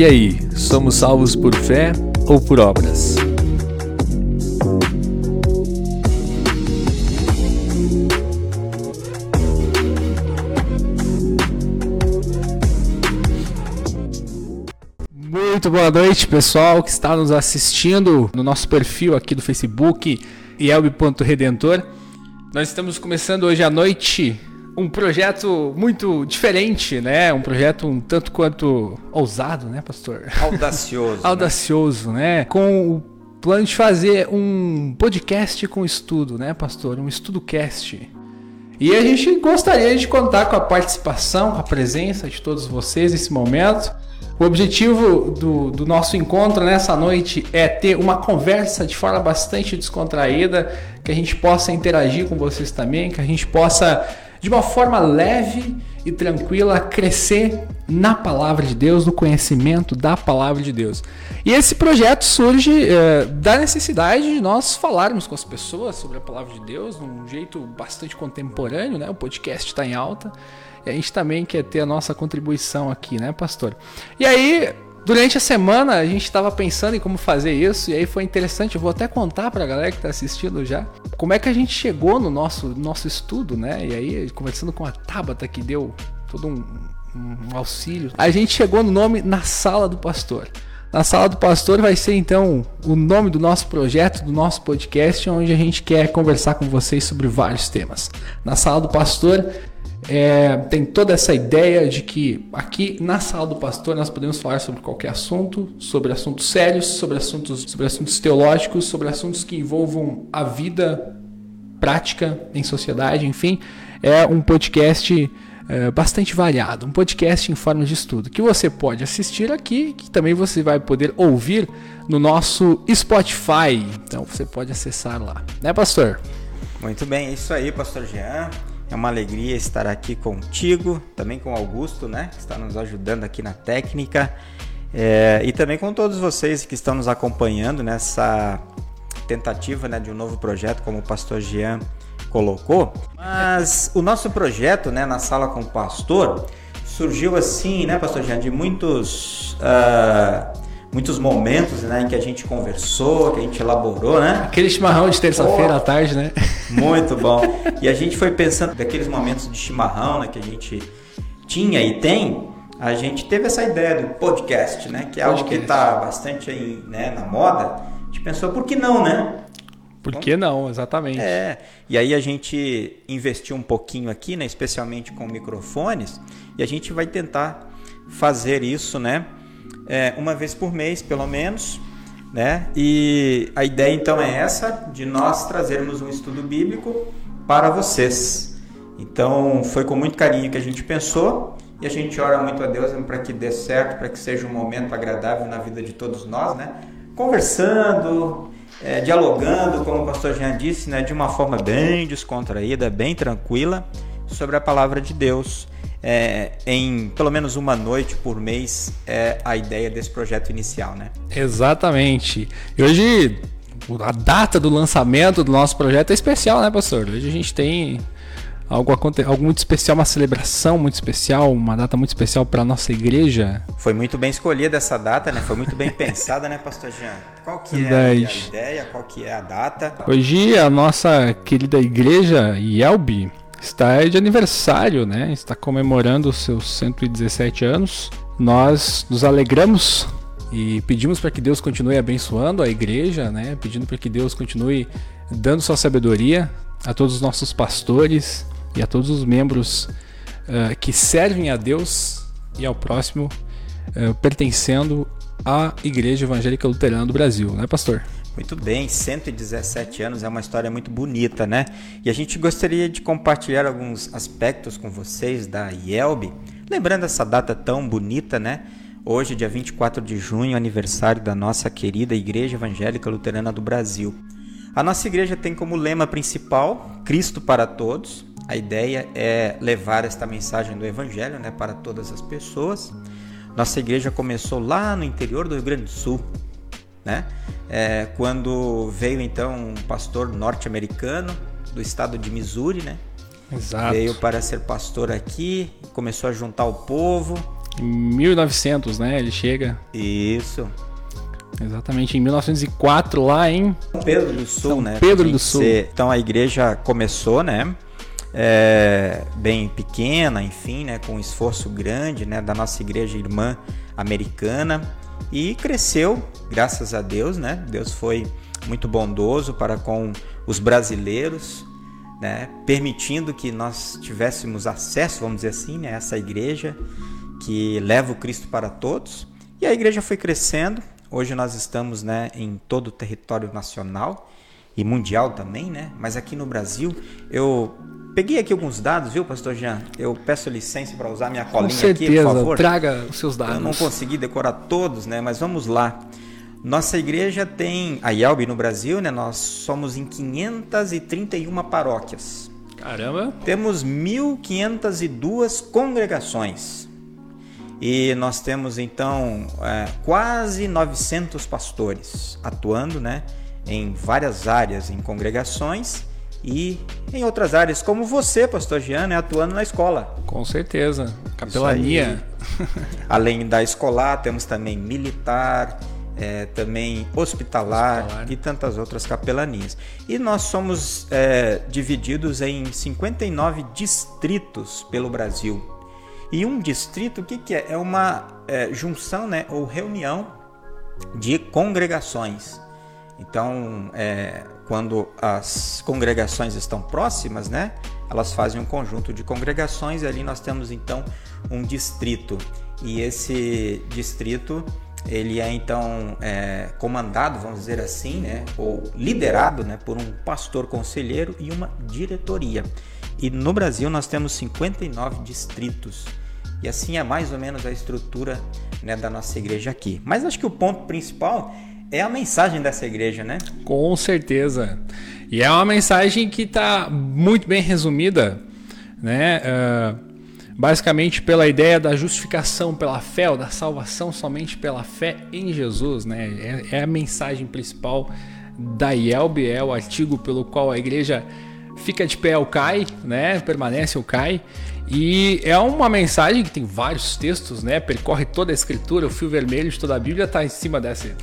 E aí, somos salvos por fé ou por obras? Muito boa noite, pessoal que está nos assistindo no nosso perfil aqui do Facebook, Yelb.redentor. Nós estamos começando hoje à noite um projeto muito diferente, né? Um projeto um tanto quanto ousado, né, pastor? Audacioso. né? Audacioso, né? Com o plano de fazer um podcast com estudo, né, pastor? Um estudo cast. E a gente gostaria de contar com a participação, com a presença de todos vocês nesse momento. O objetivo do, do, nosso encontro nessa noite é ter uma conversa de forma bastante descontraída, que a gente possa interagir com vocês também, que a gente possa de uma forma leve e tranquila, crescer na palavra de Deus, no conhecimento da palavra de Deus. E esse projeto surge é, da necessidade de nós falarmos com as pessoas sobre a palavra de Deus, de um jeito bastante contemporâneo, né? O podcast está em alta. E a gente também quer ter a nossa contribuição aqui, né, pastor? E aí, Durante a semana a gente estava pensando em como fazer isso e aí foi interessante. Eu vou até contar para a galera que está assistindo já como é que a gente chegou no nosso, nosso estudo, né? E aí, conversando com a Tabata que deu todo um, um auxílio, a gente chegou no nome Na Sala do Pastor. Na Sala do Pastor vai ser então o nome do nosso projeto, do nosso podcast, onde a gente quer conversar com vocês sobre vários temas. Na Sala do Pastor é, tem toda essa ideia de que aqui na sala do pastor nós podemos falar sobre qualquer assunto, sobre assuntos sérios, sobre assuntos, sobre assuntos teológicos, sobre assuntos que envolvam a vida prática em sociedade, enfim, é um podcast é, bastante variado, um podcast em forma de estudo que você pode assistir aqui, que também você vai poder ouvir no nosso Spotify. Então você pode acessar lá, né, pastor? Muito bem, é isso aí, pastor Jean. É uma alegria estar aqui contigo, também com Augusto, né, que está nos ajudando aqui na técnica, é, e também com todos vocês que estão nos acompanhando nessa tentativa né, de um novo projeto, como o pastor Jean colocou. Mas o nosso projeto, né, na sala com o pastor, surgiu assim, né, pastor Jean, de muitos. Uh, muitos momentos né, em que a gente conversou, que a gente elaborou, né? Aquele chimarrão de terça-feira à tarde, né? Muito bom. E a gente foi pensando daqueles momentos de chimarrão né, que a gente tinha e tem, a gente teve essa ideia do podcast, né? Que é algo que está bastante aí, né, na moda. A gente pensou, por que não, né? Por que não, exatamente. É. E aí a gente investiu um pouquinho aqui, né, especialmente com microfones, e a gente vai tentar fazer isso, né? É, uma vez por mês, pelo menos. Né? E a ideia então é essa, de nós trazermos um estudo bíblico para vocês. Então foi com muito carinho que a gente pensou e a gente ora muito a Deus para que dê certo, para que seja um momento agradável na vida de todos nós, né? Conversando, é, dialogando, como o pastor Jean disse, né? de uma forma bem descontraída, bem tranquila, sobre a palavra de Deus é, em pelo menos uma noite por mês é a ideia desse projeto inicial, né? Exatamente. E hoje a data do lançamento do nosso projeto é especial, né, pastor? Hoje a gente tem algo, algo muito especial, uma celebração muito especial, uma data muito especial para nossa igreja. Foi muito bem escolhida essa data, né? Foi muito bem pensada, né, pastor Jean? Qual que é a ideia? Qual que é a data? Hoje a nossa querida igreja Yelbi está de aniversário, né? Está comemorando os seus 117 anos. Nós nos alegramos e pedimos para que Deus continue abençoando a igreja, né? Pedindo para que Deus continue dando sua sabedoria a todos os nossos pastores e a todos os membros uh, que servem a Deus e ao próximo, uh, pertencendo à Igreja Evangélica Luterana do Brasil, né, pastor? Muito bem, 117 anos é uma história muito bonita, né? E a gente gostaria de compartilhar alguns aspectos com vocês da IELB, lembrando essa data tão bonita, né? Hoje, dia 24 de junho, aniversário da nossa querida Igreja Evangélica Luterana do Brasil. A nossa igreja tem como lema principal Cristo para todos. A ideia é levar esta mensagem do Evangelho né, para todas as pessoas. Nossa igreja começou lá no interior do Rio Grande do Sul, né? É, quando veio então um pastor norte-americano do estado de Missouri, né? Exato. Veio para ser pastor aqui, começou a juntar o povo. Em 1900, né? Ele chega. Isso. Exatamente, em 1904, lá em São Pedro do Sul, São né? Pedro do Sul. Então a igreja começou, né? É, bem pequena, enfim, né? Com um esforço grande, né? Da nossa igreja irmã americana e cresceu, graças a Deus, né? Deus foi muito bondoso para com os brasileiros, né? Permitindo que nós tivéssemos acesso, vamos dizer assim, né? A essa igreja que leva o Cristo para todos. E a igreja foi crescendo. Hoje nós estamos né, em todo o território nacional e mundial também, né? Mas aqui no Brasil, eu peguei aqui alguns dados, viu, pastor Jean? Eu peço licença para usar minha colinha aqui, certeza, por favor. traga os seus dados. Eu não consegui decorar todos, né? Mas vamos lá. Nossa igreja tem a IELB no Brasil, né? Nós somos em 531 paróquias. Caramba, Temos 1.502 congregações. E nós temos então é, quase 900 pastores atuando né, em várias áreas, em congregações e em outras áreas, como você, pastor Jean, né, atuando na escola. com certeza. Capelania. Além da escolar, temos também militar, é, também hospitalar, Hospitalar. e tantas outras capelanias. E nós somos é, divididos em 59 distritos pelo Brasil. E um distrito, o que, que é? É uma é, junção né, ou reunião de congregações. Então, é, quando as congregações estão próximas, né, elas fazem um conjunto de congregações e ali nós temos então um distrito. E esse distrito ele é então é, comandado, vamos dizer assim, né, ou liderado, né, por um pastor conselheiro e uma diretoria. E no Brasil nós temos 59 distritos. E assim é mais ou menos a estrutura né, da nossa igreja aqui. Mas acho que o ponto principal é a mensagem dessa igreja, né? Com certeza. E é uma mensagem que está muito bem resumida, né? ah, basicamente pela ideia da justificação pela fé, ou da salvação somente pela fé em Jesus, né? É, é a mensagem principal da IELB, é o artigo pelo qual a igreja fica de pé ou cai, né? Permanece ou cai. E é uma mensagem que tem vários textos, né? Percorre toda a escritura, o fio vermelho de toda a Bíblia está em cima dessa,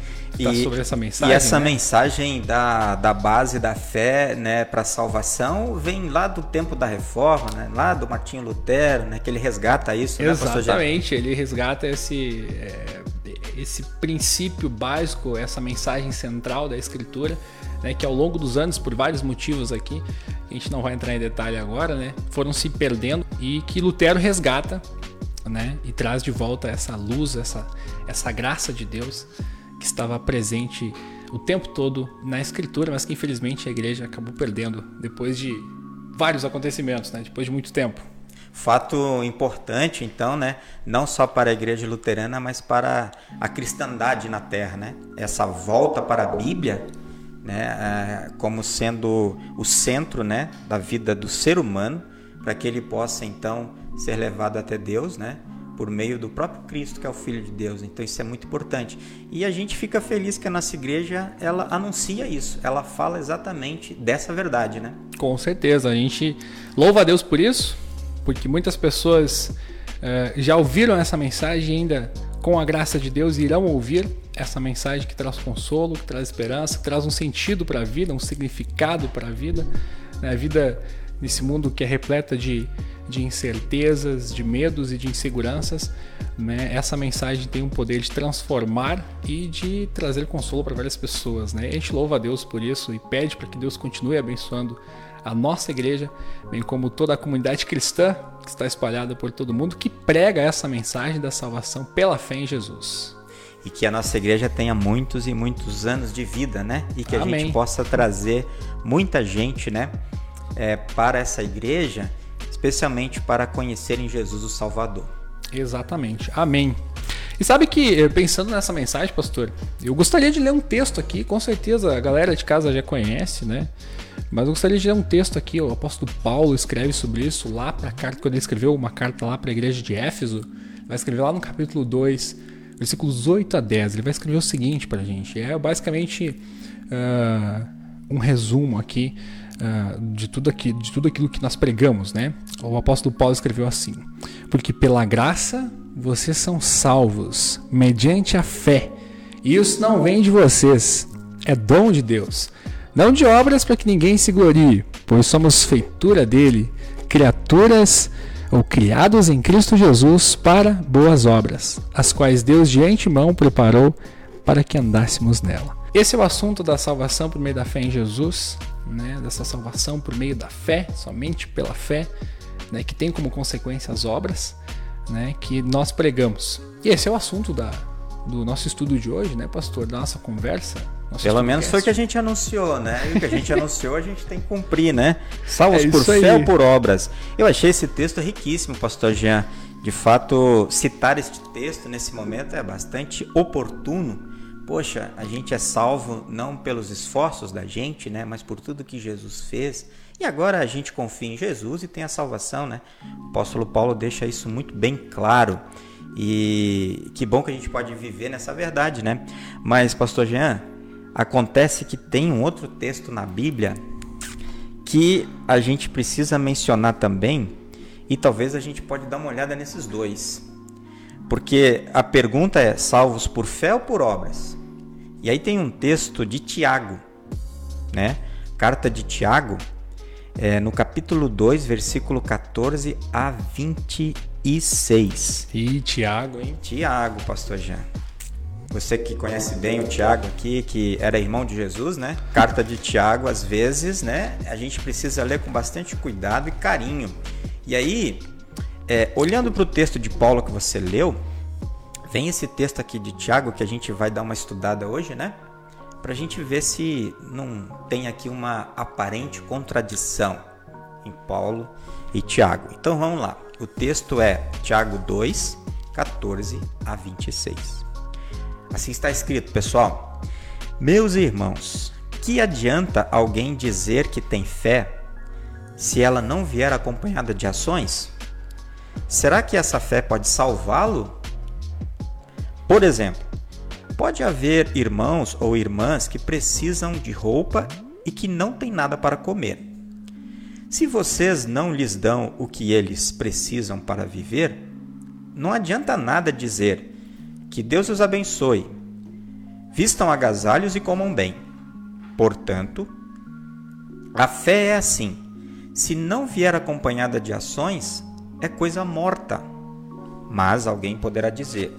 tá sobre essa mensagem. E essa né? mensagem da, da base da fé né, para salvação vem lá do tempo da reforma, né, lá do Martinho Lutero, né, que ele resgata isso, né? Exatamente, ele resgata esse, é, esse princípio básico, essa mensagem central da escritura, né, que ao longo dos anos, por vários motivos aqui, a gente não vai entrar em detalhe agora, né, foram se perdendo e que Lutero resgata né, e traz de volta essa luz, essa, essa graça de Deus que estava presente o tempo todo na escritura, mas que infelizmente a igreja acabou perdendo depois de vários acontecimentos, né, depois de muito tempo. Fato importante, então, né, não só para a igreja luterana, mas para a cristandade na terra, né? Essa volta para a Bíblia, né, como sendo o centro, né, da vida do ser humano, para que ele possa então ser levado até Deus, né, por meio do próprio Cristo, que é o Filho de Deus. Então isso é muito importante. E a gente fica feliz que a nossa igreja ela anuncia isso, ela fala exatamente dessa verdade, né? Com certeza, a gente louva a Deus por isso, porque muitas pessoas eh, já ouviram essa mensagem e ainda, com a graça de Deus, irão ouvir essa mensagem que traz consolo, que traz esperança, que traz um sentido para a vida, um significado para a vida. né? A vida nesse mundo que é repleta de, de incertezas, de medos e de inseguranças, né? essa mensagem tem o poder de transformar e de trazer consolo para várias pessoas. Né? A gente louva a Deus por isso e pede para que Deus continue abençoando a nossa igreja, bem como toda a comunidade cristã que está espalhada por todo mundo, que prega essa mensagem da salvação pela fé em Jesus. e que a nossa igreja tenha muitos e muitos anos de vida, né? E que a Amém. gente possa trazer muita gente, né, é, para essa igreja, especialmente para conhecerem Jesus o Salvador. Exatamente. Amém. E sabe que, eh, pensando nessa mensagem, pastor, eu gostaria de ler um texto aqui, com certeza a galera de casa já conhece, né? Mas eu gostaria de ler um texto aqui, o apóstolo Paulo escreve sobre isso lá para a carta, quando ele escreveu uma carta lá para a igreja de Éfeso, vai escrever lá no capítulo 2, versículos 8 a 10. Ele vai escrever o seguinte para a gente: é basicamente ah, um resumo aqui ah, de, tudo aqui, de tudo aquilo que nós pregamos, né? O apóstolo Paulo escreveu assim: Porque pela graça vocês são salvos mediante a fé. E isso não vem de vocês, é dom de Deus. Não de obras para que ninguém se glorie, pois somos feitura dele, criaturas ou criados em Cristo Jesus para boas obras, as quais Deus de antemão preparou para que andássemos nela. Esse é o assunto da salvação por meio da fé em Jesus, né? dessa salvação por meio da fé, somente pela fé, né? que tem como consequência as obras né? que nós pregamos. E esse é o assunto da, do nosso estudo de hoje, né, pastor? Da nossa conversa. Pelo menos foi o que a gente anunciou, né? E o que a gente anunciou a gente tem que cumprir, né? Salvos é por fé ou por obras. Eu achei esse texto riquíssimo, pastor Jean. De fato, citar este texto nesse momento é bastante oportuno. Poxa, a gente é salvo não pelos esforços da gente, né? Mas por tudo que Jesus fez. E agora a gente confia em Jesus e tem a salvação, né? O apóstolo Paulo deixa isso muito bem claro. E que bom que a gente pode viver nessa verdade, né? Mas, pastor Jean, acontece que tem um outro texto na Bíblia que a gente precisa mencionar também, e talvez a gente pode dar uma olhada nesses dois. Porque a pergunta é: salvos por fé ou por obras? E aí tem um texto de Tiago, né? Carta de Tiago, é, no capítulo 2, versículo 14 a 26. E Tiago, hein? Tiago, pastor Jean. Você que conhece bem o Tiago aqui, que era irmão de Jesus, né? Carta de Tiago, às vezes, né? A gente precisa ler com bastante cuidado e carinho. E aí, é, olhando para o texto de Paulo que você leu, vem esse texto aqui de Tiago que a gente vai dar uma estudada hoje, né? Para a gente ver se não tem aqui uma aparente contradição em Paulo e Tiago. Então vamos lá. O texto é Tiago 2, 14 a 26. Assim está escrito, pessoal. Meus irmãos, que adianta alguém dizer que tem fé se ela não vier acompanhada de ações? Será que essa fé pode salvá-lo? Por exemplo, pode haver irmãos ou irmãs que precisam de roupa e que não têm nada para comer. Se vocês não lhes dão o que eles precisam para viver, não adianta nada dizer que Deus os abençoe. Vistam agasalhos e comam bem. Portanto, a fé é assim: se não vier acompanhada de ações, é coisa morta. Mas alguém poderá dizer: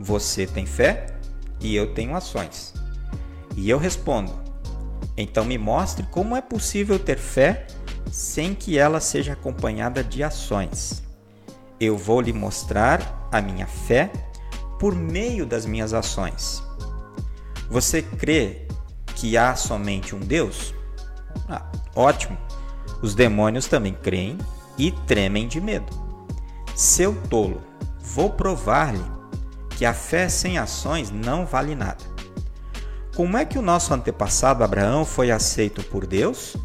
Você tem fé e eu tenho ações. E eu respondo: Então me mostre como é possível ter fé sem que ela seja acompanhada de ações. Eu vou lhe mostrar a minha fé por meio das minhas ações. Você crê que há somente um Deus? Ah, ótimo! Os demônios também creem e tremem de medo. Seu tolo, vou provar-lhe que a fé sem ações não vale nada. Como é que o nosso antepassado Abraão foi aceito por Deus?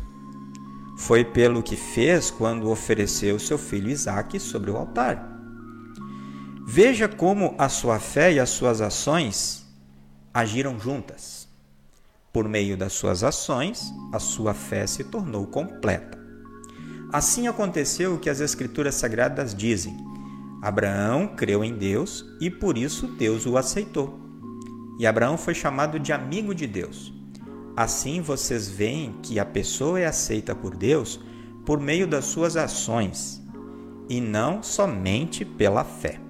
Foi pelo que fez quando ofereceu seu filho Isaque sobre o altar. Veja como a sua fé e as suas ações agiram juntas. Por meio das suas ações, a sua fé se tornou completa. Assim aconteceu o que as Escrituras Sagradas dizem: Abraão creu em Deus e por isso Deus o aceitou. E Abraão foi chamado de amigo de Deus. Assim vocês veem que a pessoa é aceita por Deus por meio das suas ações e não somente pela fé.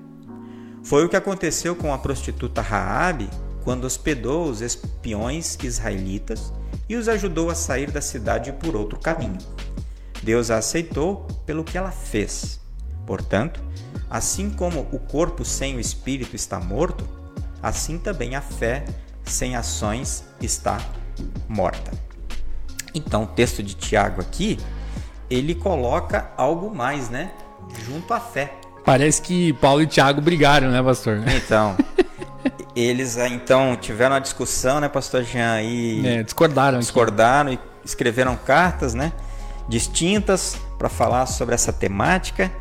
Foi o que aconteceu com a prostituta Raabe quando hospedou os espiões israelitas e os ajudou a sair da cidade por outro caminho. Deus a aceitou pelo que ela fez. Portanto, assim como o corpo sem o espírito está morto, assim também a fé sem ações está morta. Então, o texto de Tiago aqui, ele coloca algo mais, né? Junto à fé. Parece que Paulo e Tiago brigaram, né, pastor? Então, eles ah, então tiveram uma discussão, né, pastor Jean? E é, discordaram. Discordaram aqui. e escreveram cartas, né, distintas para falar sobre essa temática,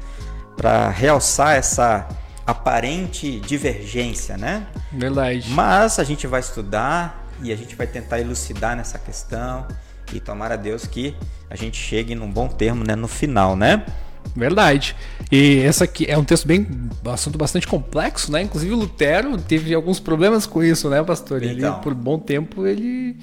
para realçar essa aparente divergência, né? Verdade. Mas a gente vai estudar e a gente vai tentar elucidar nessa questão e tomar a Deus que a gente chegue num bom termo, né, no final, né? Verdade. E essa aqui é um texto bem, assunto bastante complexo, né? Inclusive Lutero teve alguns problemas com isso, né, pastor? Ele, Então. por bom tempo, ele,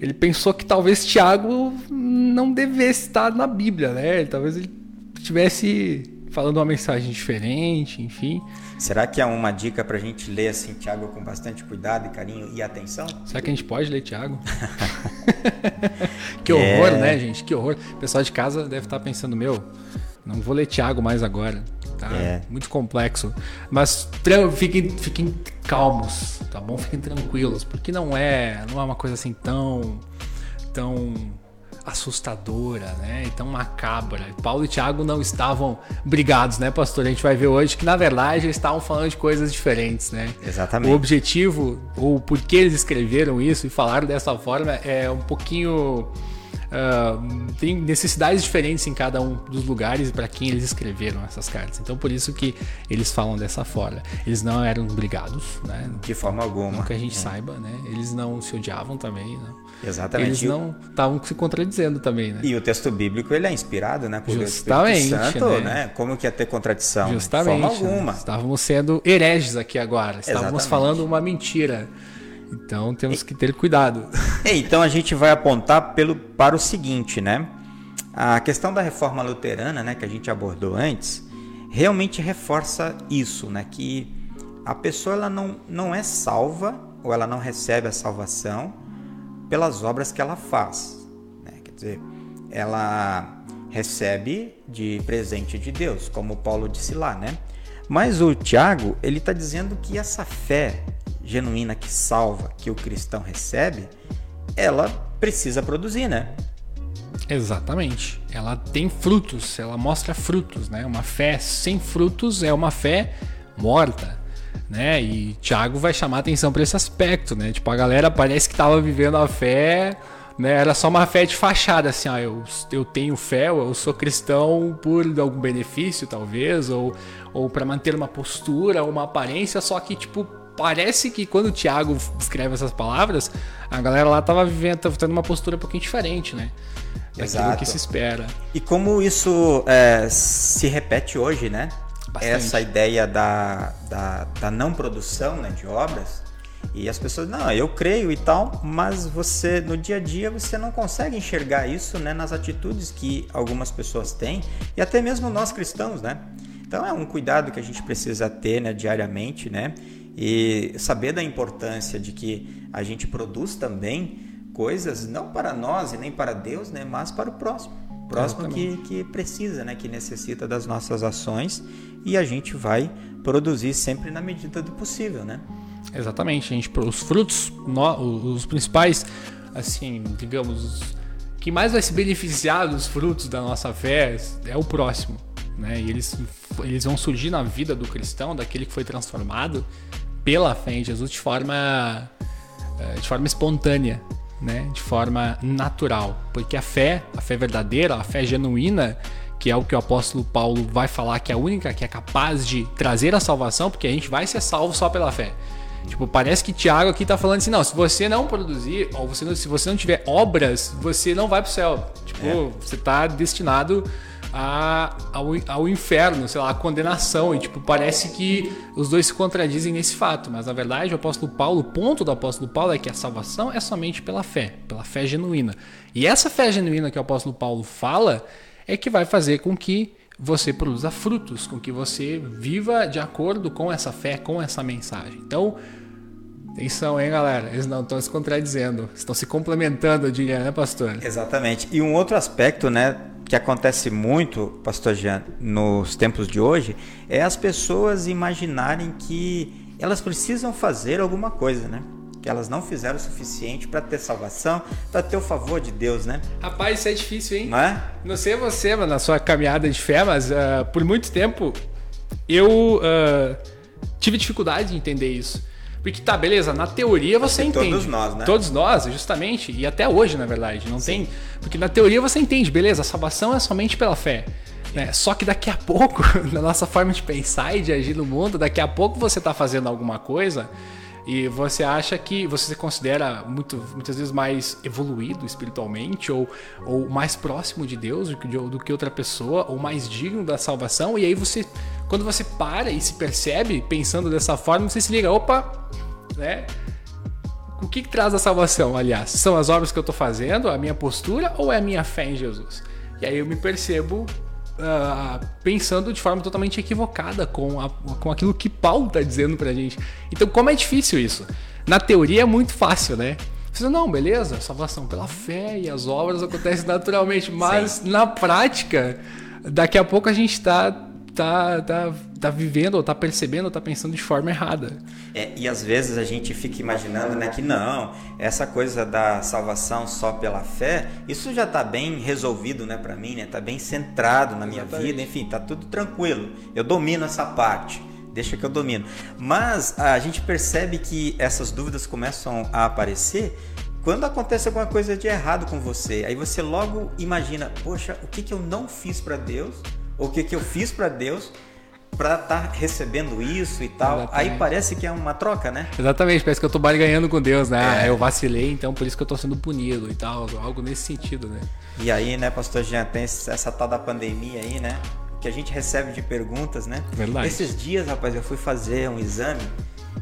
ele pensou que talvez Tiago não devesse estar na Bíblia, né? Talvez ele estivesse falando uma mensagem diferente, enfim. Será que é uma dica pra gente ler assim, Tiago, com bastante cuidado e carinho e atenção? Será que a gente pode ler Tiago? que É. horror, né, gente? Que horror. O pessoal de casa deve estar pensando, meu, não vou ler Tiago mais agora. Tá É. muito complexo. Mas fiquem, fiquem calmos, tá bom? Fiquem tranquilos, porque não é, não é uma coisa assim tão, tão assustadora, né? E tão macabra. Paulo e Tiago não estavam brigados, né, pastor? A gente vai ver hoje que na verdade eles estavam falando de coisas diferentes, né? Exatamente. O objetivo, ou por que eles escreveram isso e falaram dessa forma, é um pouquinho. Ah, tem necessidades diferentes em cada um dos lugares para quem eles escreveram essas cartas. Então, por isso que eles falam dessa forma. Eles não eram brigados, né? De forma alguma. Não que a gente saiba, né? Eles não se odiavam também, né? Exatamente. Eles não estavam se contradizendo também, né? E o texto bíblico ele é inspirado, né, por Deus Justamente, Espírito Santo, né? né? Como que ia ter contradição? Justamente. De forma né? alguma. Estávamos sendo hereges aqui agora. Estávamos Exatamente. falando uma mentira. Então temos que ter cuidado. É, Então a gente vai apontar pelo, para o seguinte, né? A questão da reforma luterana, né, que a gente abordou antes, realmente reforça isso, né? Que a pessoa ela não, não é salva ou ela não recebe a salvação pelas obras que ela faz. Né? Quer dizer, ela recebe de presente de Deus, como Paulo disse lá, né? Mas o Tiago, ele está dizendo que essa fé genuína que salva, que o cristão recebe, ela precisa produzir, né? Exatamente. Ela tem frutos, ela mostra frutos, né? Uma fé sem frutos é uma fé morta, né? E Tiago vai chamar atenção para esse aspecto, né? Tipo, a galera parece que tava vivendo a fé, né? Era só uma fé de fachada, assim, ah, eu, eu tenho fé, eu sou cristão por algum benefício, talvez, ou, ou para manter uma postura, uma aparência, só que, tipo, parece que quando o Tiago escreve essas palavras, a galera lá tava vivendo, tava tendo uma postura um pouquinho diferente, né? Daquilo Exato. que se espera. E como isso é, se repete hoje, né? Bastante. Essa ideia da, da, da não produção né, de obras. E as pessoas, não, eu creio e tal, mas você, no dia a dia, você não consegue enxergar isso né, nas atitudes que algumas pessoas têm, e até mesmo nós cristãos, né? Então é um cuidado que a gente precisa ter né, diariamente, né? E saber da importância de que a gente produz também coisas não para nós e nem para Deus, né, mas para o próximo. Próximo que, que precisa, né, que necessita das nossas ações e a gente vai produzir sempre na medida do possível, né? Exatamente, a gente, os frutos, os principais, assim, digamos, que mais vai se beneficiar dos frutos da nossa fé é o próximo, né? E eles, eles vão surgir na vida do cristão, daquele que foi transformado pela fé em Jesus de forma, eh, de forma espontânea, né? De forma natural, porque a fé, a fé verdadeira, a fé genuína, que é o que o apóstolo Paulo vai falar que é a única que é capaz de trazer a salvação, porque a gente vai ser salvo só pela fé. Tipo, parece que Tiago aqui tá falando assim, não, se você não produzir, ou você não- se você não tiver obras, você não vai pro céu. Tipo, você tá destinado a, ao, ao inferno, sei lá, à condenação. E, tipo, parece que os dois se contradizem nesse fato. Mas, na verdade, o apóstolo Paulo, o ponto do apóstolo Paulo é que a salvação é somente pela fé, pela fé genuína. E essa fé genuína que o apóstolo Paulo fala é que vai fazer com que você produza frutos, com que você viva de acordo com essa fé, com essa mensagem. Então, atenção, hein, galera? Eles não estão se contradizendo, estão se complementando, eu diria, né, pastor? Exatamente. E um outro aspecto, né, que acontece muito, pastor Jean, nos tempos de hoje, é as pessoas imaginarem que elas precisam fazer alguma coisa, né? Que elas não fizeram o suficiente para ter salvação, para ter o favor de Deus, né? Rapaz, isso é difícil, hein? Não é? Não sei você, mano, na sua caminhada de fé, mas ah, por muito tempo eu ah, tive dificuldade de entender isso. Porque tá, beleza, na teoria você entende. todos nós, né? Todos nós, justamente, e até hoje, na verdade, não tem. Porque na teoria você entende, beleza, a salvação é somente pela fé. Né? Só que daqui a pouco, na nossa forma de pensar e de agir no mundo, daqui a pouco você tá fazendo alguma coisa E você acha que você se considera muito, muitas vezes mais evoluído espiritualmente ou, ou mais próximo de Deus do que, do que outra pessoa ou mais digno da salvação. E aí você, quando você para e se percebe pensando dessa forma, você se liga, opa, né? O que, que traz a salvação, aliás? São as obras que eu estou fazendo, a minha postura ou é a minha fé em Jesus? E aí eu me percebo uh, pensando de forma totalmente equivocada com, a, com aquilo que Paulo está dizendo pra gente. Então, como é difícil isso? Na teoria é muito fácil, né? Você não, beleza, salvação pela fé e as obras acontecem naturalmente, mas Sim. na prática, daqui a pouco a gente está tá, tá, tá vivendo, ou tá percebendo, ou tá pensando de forma errada. É, e às vezes a gente fica imaginando né, que não, essa coisa da salvação só pela fé, isso já está bem resolvido né, para mim, né? Tá bem centrado na minha Exatamente. vida, enfim, tá tudo tranquilo. Eu domino essa parte. Deixa que eu domino. Mas a gente percebe que essas dúvidas começam a aparecer quando acontece alguma coisa de errado com você. Aí você logo imagina, poxa, o que, que eu não fiz para Deus o que, que eu fiz para Deus para estar tá recebendo isso e tal. Exatamente. Aí parece que é uma troca, né? Exatamente, parece que eu tô barganhando com Deus, né? É. Eu vacilei, então por isso que eu tô sendo punido e tal, algo nesse sentido, né? E aí, né, pastor Jean, tem essa tal da pandemia aí, né? Que a gente recebe de perguntas, né? Verdade. Esses dias, rapaz, eu fui fazer um exame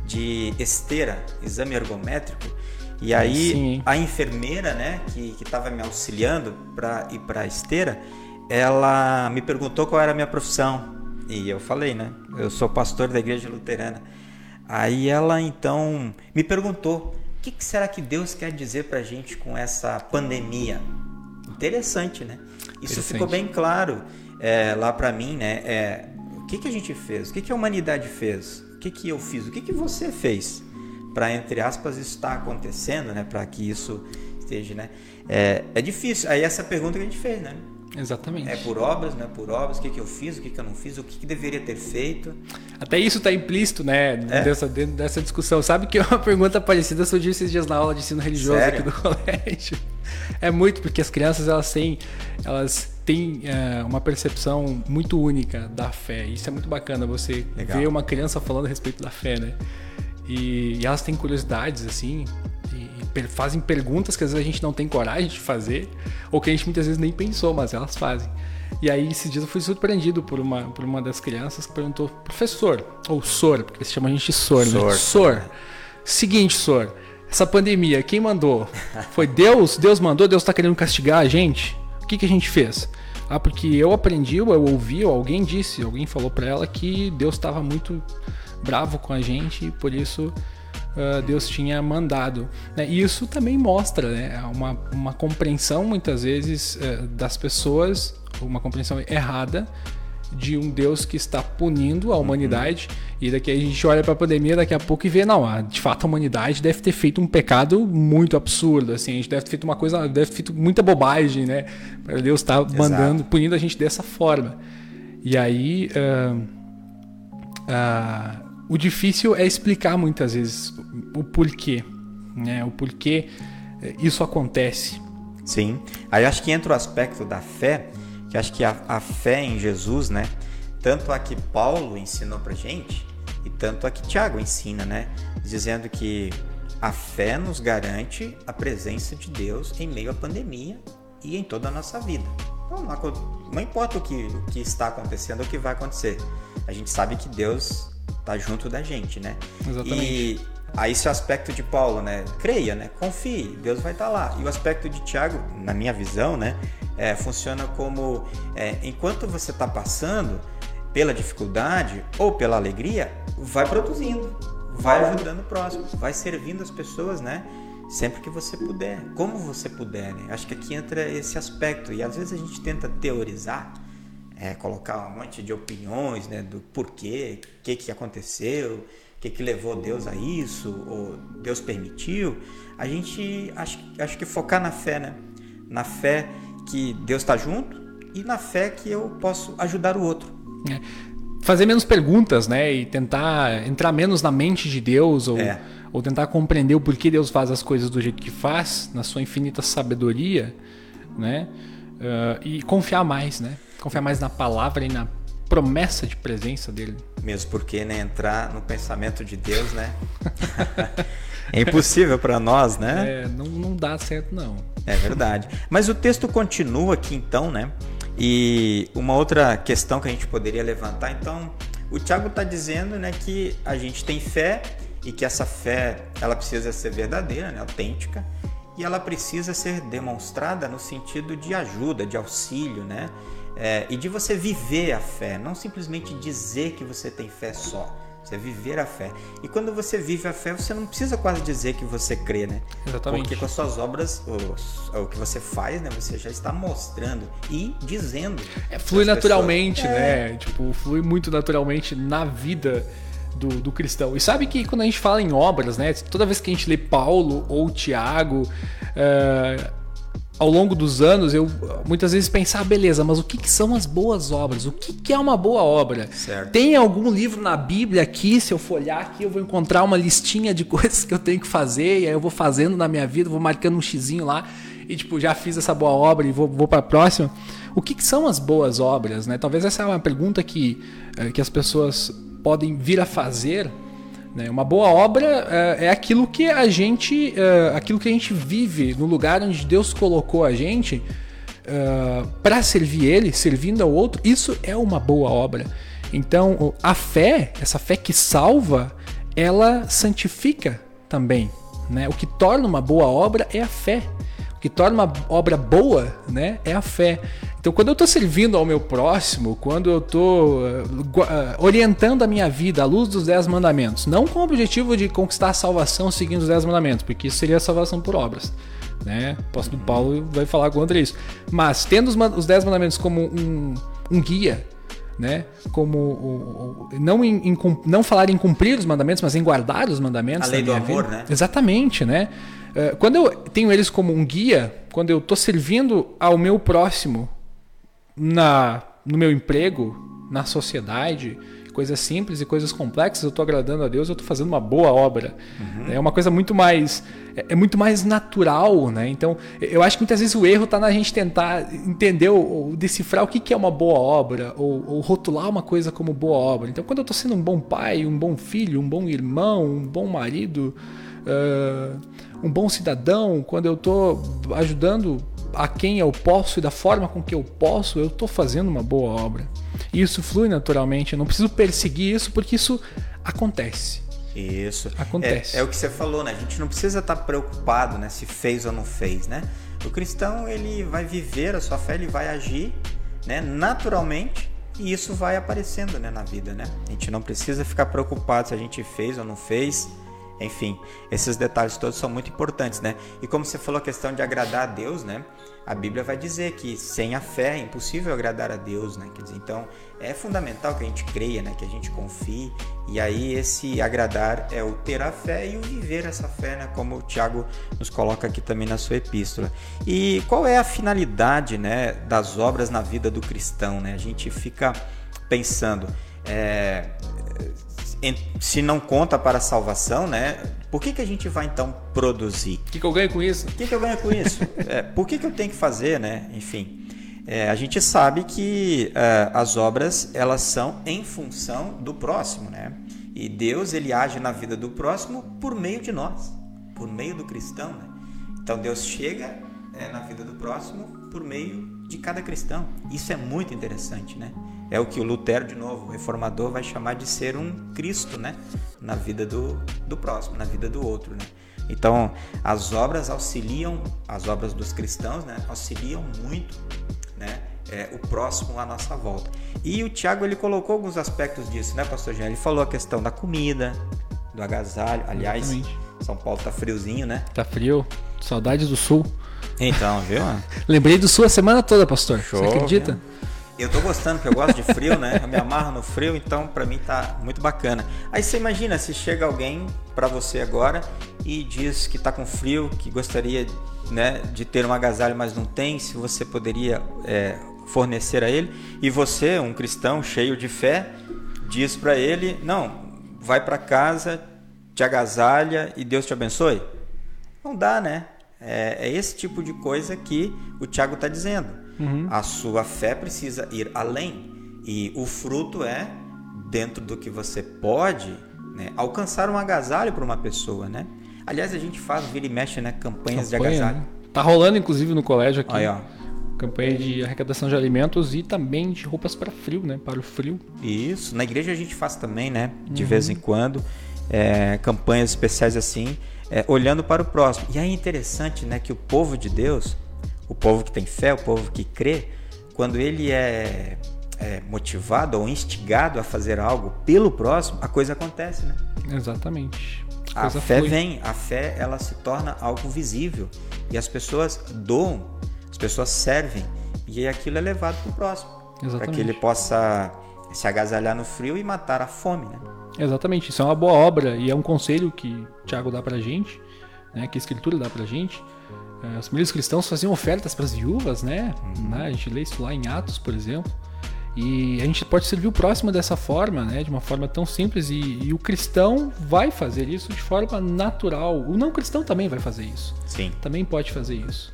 de esteira, exame ergométrico, e aí Sim. a enfermeira, né, que estava me auxiliando para ir para a esteira, ela me perguntou qual era a minha profissão. E eu falei, né? Eu sou pastor da igreja luterana. Aí ela então me perguntou: o que, será que Deus quer dizer pra gente com essa pandemia? Interessante, né? Isso ficou bem claro é, lá para mim, né? É, o que, que a gente fez? O que, que a humanidade fez? O que, que eu fiz? O que, que você fez para, entre aspas, isso estar acontecendo, né? Para que isso esteja, né? É, é difícil. Aí essa pergunta que a gente fez, né? Exatamente. É por obras, não é por obras, o que, que eu fiz, o que, que eu não fiz, o que, que deveria ter feito. Até isso está implícito, né, é? dessa, dentro dessa discussão. Sabe que uma pergunta parecida surgiu esses dias na aula de ensino religioso Sério? aqui do colégio. É muito, porque as crianças elas têm, elas têm é, uma percepção muito única da fé. Isso é muito bacana, você Legal. ver uma criança falando a respeito da fé, né? E, e elas têm curiosidades, assim, fazem perguntas que às vezes a gente não tem coragem de fazer, ou que a gente muitas vezes nem pensou, mas elas fazem. E aí, esses dias eu fui surpreendido por uma, por uma das crianças que perguntou, professor, ou Sor, porque eles chamam a gente de Sor, né? Sor. Sor, seguinte, Sor, essa pandemia, quem mandou? Foi Deus? Deus mandou? Deus está querendo castigar a gente? O que, que a gente fez? Ah, porque eu aprendi, eu ouvi, ou alguém disse, alguém falou para ela que Deus estava muito bravo com a gente e por isso uh, Deus tinha mandado. Né? E isso também mostra né, uma, uma compreensão, muitas vezes, uh, das pessoas, uma compreensão errada de um Deus que está punindo a humanidade. Uhum. E daqui a gente olha para a pandemia daqui a pouco e vê, não, de fato a humanidade deve ter feito um pecado muito absurdo. Assim, a gente deve ter feito uma coisa, deve ter feito muita bobagem, né? Para Deus estar tá mandando, punindo a gente dessa forma. E aí. Uh, uh, o difícil é explicar muitas vezes o porquê, né? O porquê eh, isso acontece. Sim. Aí acho que entra o aspecto da fé, que acho que a, a fé em Jesus, né? Tanto a que Paulo ensinou pra gente e tanto a que Tiago ensina, né? Dizendo que a fé nos garante a presença de Deus em meio à pandemia e em toda a nossa vida. Então, não, não importa o que, o que está acontecendo o que vai acontecer, a gente sabe que Deus tá junto da gente, né? Exatamente. E aí esse aspecto de Paulo, né? Creia, né? Confie, Deus vai estar tá lá. E o aspecto de Tiago, na minha visão, né? É, funciona como é, enquanto você está passando pela dificuldade ou pela alegria, vai produzindo, vai ajudando o próximo, vai servindo as pessoas, né? Sempre que você puder, como você puder, né? Acho que aqui entra esse aspecto e às vezes a gente tenta teorizar é, colocar um monte de opiniões né, do porquê, o que, que aconteceu, o que, que levou Deus a isso, ou Deus permitiu, a gente acho, acho que focar na fé, né? Na fé que Deus está junto e na fé que eu posso ajudar o outro. É. Fazer menos perguntas, né? E tentar entrar menos na mente de Deus, ou, é. ou tentar compreender o porquê Deus faz as coisas do jeito que faz, na sua infinita sabedoria, né? Uh, e confiar mais, né? Confiar mais na palavra e na promessa de presença dele. Mesmo porque né, entrar no pensamento de Deus, né? é impossível para nós, né? É, não, não dá certo, não. É verdade. Mas o texto continua aqui então, né? E uma outra questão que a gente poderia levantar, então, o Tiago está dizendo né, que a gente tem fé e que essa fé ela precisa ser verdadeira, né, autêntica, e ela precisa ser demonstrada no sentido de ajuda, de auxílio, né? É, e de você viver a fé, não simplesmente dizer que você tem fé só. Você viver a fé. E quando você vive a fé, você não precisa quase dizer que você crê, né? Exatamente. Porque com as suas obras, o, o que você faz, né? Você já está mostrando e dizendo. É, flui naturalmente, pessoas, né? É. Tipo, flui muito naturalmente na vida do, do, cristão. E sabe que quando a gente fala em obras, né? Toda vez que a gente lê Paulo ou Tiago, uh, ao longo dos anos, eu muitas vezes pensar, beleza, mas o que, que são as boas obras? O que, que, é uma boa obra? Certo. Tem algum livro na Bíblia aqui, se eu for olhar aqui, eu vou encontrar uma listinha de coisas que eu tenho que fazer, e aí eu vou fazendo na minha vida, vou marcando um xizinho lá, e tipo, já fiz essa boa obra e vou, vou para a próxima. O que, que, são as boas obras? Né? Talvez essa é uma pergunta que, eh, que as pessoas podem vir a fazer né? Uma boa obra é, é aquilo que a gente, é, aquilo que a gente vive no lugar onde Deus colocou a gente é, para servir Ele, servindo ao outro. Isso é uma boa obra. Então, a fé, essa fé que salva, ela santifica também. Né? O que torna uma boa obra é a fé. O que torna uma obra boa né, é a fé. Então, quando eu estou servindo ao meu próximo, quando eu estou uh, uh, orientando a minha vida à luz dos Dez Mandamentos, não com o objetivo de conquistar a salvação seguindo os Dez Mandamentos, porque isso seria a salvação por obras. Né? O apóstolo Paulo vai falar contra isso. Mas, tendo os, os Dez Mandamentos como um, um guia, né? Como o, o, não, em, em, não falar em cumprir os mandamentos, mas em guardar os mandamentos. A lei do amor, vida. né? Exatamente, né? Eh, quando eu tenho eles como um guia, quando eu estou servindo ao meu próximo na, no meu emprego, na sociedade, coisas simples e coisas complexas, eu estou agradando a Deus, eu estou fazendo uma boa obra. Uhum. É uma coisa muito mais é, é, muito mais natural, né? Então, eu acho que muitas vezes o erro está na gente tentar entender ou, ou, decifrar o que, que é uma boa obra ou, ou, rotular uma coisa como boa obra. Então, quando eu estou sendo um bom pai, um bom filho, um bom irmão, um bom marido, uh, um bom cidadão, quando eu estou ajudando a quem eu posso e da forma com que eu posso, eu estou fazendo uma boa obra. E isso flui naturalmente. Eu não preciso perseguir isso porque isso acontece. Isso. Acontece. É, é, o que você falou, né? A gente não precisa estar preocupado, né? Se fez ou não fez, né? O cristão, ele vai viver a sua fé, ele vai agir, né? Naturalmente. E isso vai aparecendo, né? Na vida, né? A gente não precisa ficar preocupado se a gente fez ou não fez. Enfim, esses detalhes todos são muito importantes, né? E como você falou a questão de agradar a Deus, né? A Bíblia vai dizer que sem a fé é impossível agradar a Deus, né? Quer dizer, então é fundamental que a gente creia, né? Que a gente confie. E aí esse agradar é o ter a fé e o viver essa fé, né? Como o Tiago nos coloca aqui também na sua epístola. E qual é a finalidade, né? Das obras na vida do cristão, né? A gente fica pensando, é, se não conta para a salvação, né? Por que, que a gente vai então produzir? O que, que eu ganho com isso? O que, que eu ganho com isso? é, por que, que eu tenho que fazer, né? Enfim, é, a gente sabe que é, as obras elas são em função do próximo, né? E Deus ele age na vida do próximo por meio de nós, por meio do cristão, né? Então Deus chega é, na vida do próximo por meio de cada cristão. Isso é muito interessante, né? É o que o Lutero, de novo, o reformador, vai chamar de ser um Cristo, né? Na vida do, do próximo, na vida do outro, né? Então, as obras auxiliam, as obras dos cristãos, né? Auxiliam muito, né? É, o próximo à nossa volta. E o Tiago, ele colocou alguns aspectos disso, né, pastor Jean? Ele falou a questão da comida, do agasalho. Aliás, Exatamente. São Paulo tá friozinho, né? Tá frio. Saudades do sul. Então, viu? Lembrei do sul a semana toda, pastor. Show, Você acredita? Viu? Eu tô gostando, porque eu gosto de frio, né? Eu me amarro no frio, então para mim tá muito bacana. Aí você imagina se chega alguém para você agora e diz que tá com frio, que gostaria né, de ter um agasalho, mas não tem, se você poderia é, fornecer a ele, e você, um cristão cheio de fé, diz para ele: não, vai para casa, te agasalha e Deus te abençoe. Não dá, né? É, é esse tipo de coisa que o Tiago está dizendo. Uhum. A sua fé precisa ir além. E o fruto é dentro do que você pode né, alcançar um agasalho para uma pessoa, né? Aliás, a gente faz, vira e mexe, né? Campanhas Campanha, de agasalho. Né? Tá rolando, inclusive, no colégio aqui. Aí, ó. Campanha de arrecadação de alimentos e também de roupas para frio, né? Para o frio. Isso. Na igreja a gente faz também, né? De uhum. vez em quando. É, campanhas especiais assim, é, olhando para o próximo. E é interessante, né? Que o povo de Deus, o povo que tem fé, o povo que crê, quando ele é é, motivado ou instigado a fazer algo pelo próximo, a coisa acontece, né? Exatamente. A, a fé flui. vem, a fé ela se torna algo visível e as pessoas doam, as pessoas servem e aquilo é levado para o próximo, para que ele possa se agasalhar no frio e matar a fome, né? Exatamente, isso é uma boa obra e é um conselho que Tiago dá para gente, né? Que a Escritura dá para gente. É, os primeiros cristãos faziam ofertas para as viúvas, né? Uhum. né? A gente lê isso lá em Atos, por exemplo. E a gente pode servir o próximo dessa forma, né? De uma forma tão simples. E, e, o cristão vai fazer isso de forma natural. O não cristão também vai fazer isso. Sim. Também pode fazer isso,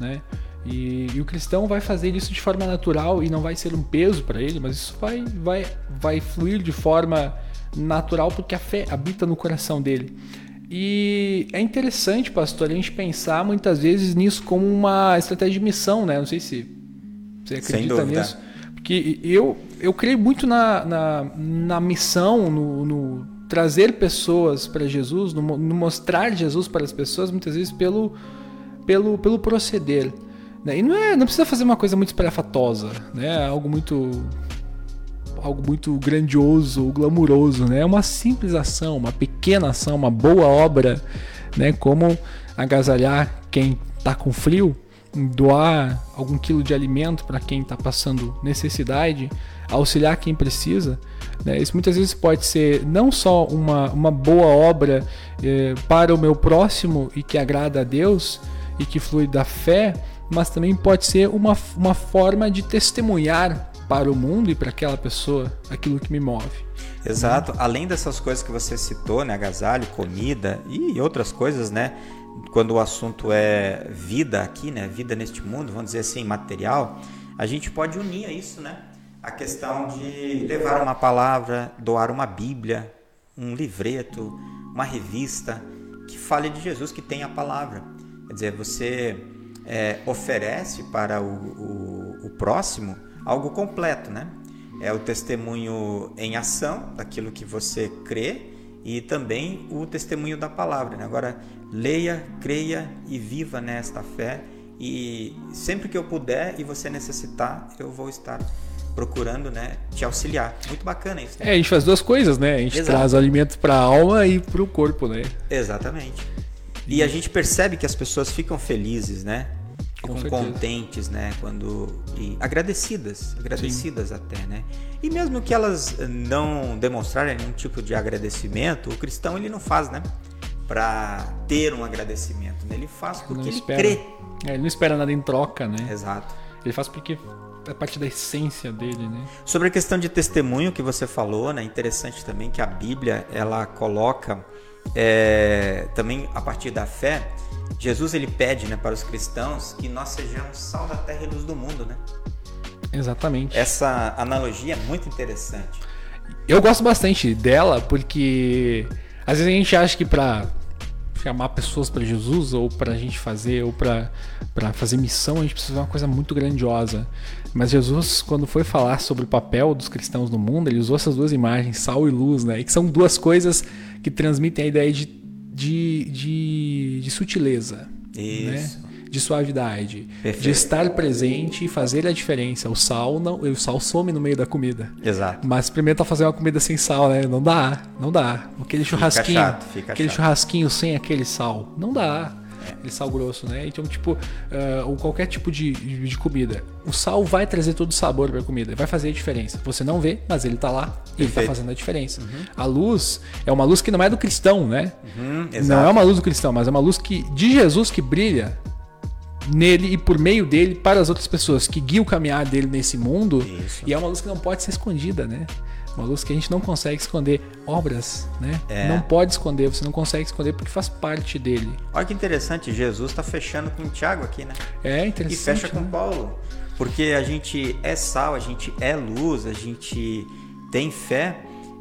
né? E, e o cristão vai fazer isso de forma natural e não vai ser um peso para ele, mas isso vai, vai, vai fluir de forma natural porque a fé habita no coração dele. E é interessante, pastor, a gente pensar muitas vezes nisso como uma estratégia de missão, né? Não sei se você acredita nisso que eu, eu creio muito na, na, na missão, no, no, trazer pessoas para Jesus, no, no, mostrar Jesus para as pessoas, muitas vezes pelo, pelo, pelo proceder. Né? E não, é, não precisa fazer uma coisa muito espalhafatosa, né? algo muito algo muito grandioso ou né? É uma simples ação, uma pequena ação, uma boa obra, né? Como agasalhar quem está com frio, doar algum quilo de alimento para quem está passando necessidade, auxiliar quem precisa. Né? Isso muitas vezes pode ser não só uma, uma boa obra eh, para o meu próximo e que agrada a Deus e que flui da fé, mas também pode ser uma, uma forma de testemunhar para o mundo e para aquela pessoa aquilo que me move. Exato. Além dessas coisas que você citou, né, agasalho, comida e outras coisas, né, quando o assunto é vida aqui, né, vida neste mundo, vamos dizer assim, material, a gente pode unir a isso, né? A questão de levar uma palavra, doar uma Bíblia, um livreto, uma revista que fale de Jesus, que tenha a palavra. Quer dizer, você é, oferece para o, o, o próximo algo completo, né? É o testemunho em ação daquilo que você crê e também o testemunho da palavra. Né? Agora, leia, creia e viva nesta fé. E sempre que eu puder e você necessitar, eu vou estar procurando né, te auxiliar. Muito bacana isso. Né? É, a gente faz duas coisas, né? A gente Exato. traz alimento para a alma e para o corpo, né? Exatamente. E a gente percebe que as pessoas ficam felizes, né? Ficam contentes, né? Quando e agradecidas, agradecidas Sim. até, né? E mesmo que elas não demonstrarem nenhum tipo de agradecimento, o cristão ele não faz, né? Para ter um agradecimento, né? ele faz porque ele crê. É, ele não espera nada em troca, né? Exato. Ele faz porque é parte da essência dele, né? Sobre a questão de testemunho que você falou, né? Interessante também que a Bíblia ela coloca é, também a partir da fé Jesus ele pede né, para os cristãos que nós sejamos sal da terra e luz do mundo, né? Exatamente. Essa analogia é muito interessante. Eu gosto bastante dela porque às vezes a gente acha que para chamar pessoas para Jesus ou para a gente fazer ou para fazer missão a gente precisa de uma coisa muito grandiosa. Mas Jesus, quando foi falar sobre o papel dos cristãos no mundo, ele usou essas duas imagens, sal e luz, né? E que são duas coisas que transmitem a ideia de de, de, de sutileza. Né? De suavidade. Perfeito. De estar presente e fazer a diferença. O sal não, o sal some no meio da comida. Exato. Mas experimenta fazer uma comida sem sal, né? Não dá, não dá. Aquele churrasquinho, fica chato, fica aquele chato. churrasquinho sem aquele sal, não dá aquele sal grosso, né? Então, tipo, uh, ou qualquer tipo de, de, comida, o sal vai trazer todo o sabor para a comida, vai fazer a diferença. Você não vê, mas ele tá lá e ele tá fazendo a diferença. Uhum. A luz é uma luz que não é do cristão, né? Uhum, não é uma luz do cristão, mas é uma luz que de Jesus que brilha nele e por meio dele para as outras pessoas que guia o caminhar dele nesse mundo. Isso. E é uma luz que não pode ser escondida, né? Uma luz que a gente não consegue esconder. Obras, né? É. Não pode esconder, você não consegue esconder porque faz parte dele. Olha que interessante, Jesus está fechando com o Tiago aqui, né? É interessante. E fecha com né? Paulo. Porque a gente é sal, a gente é luz, a gente tem fé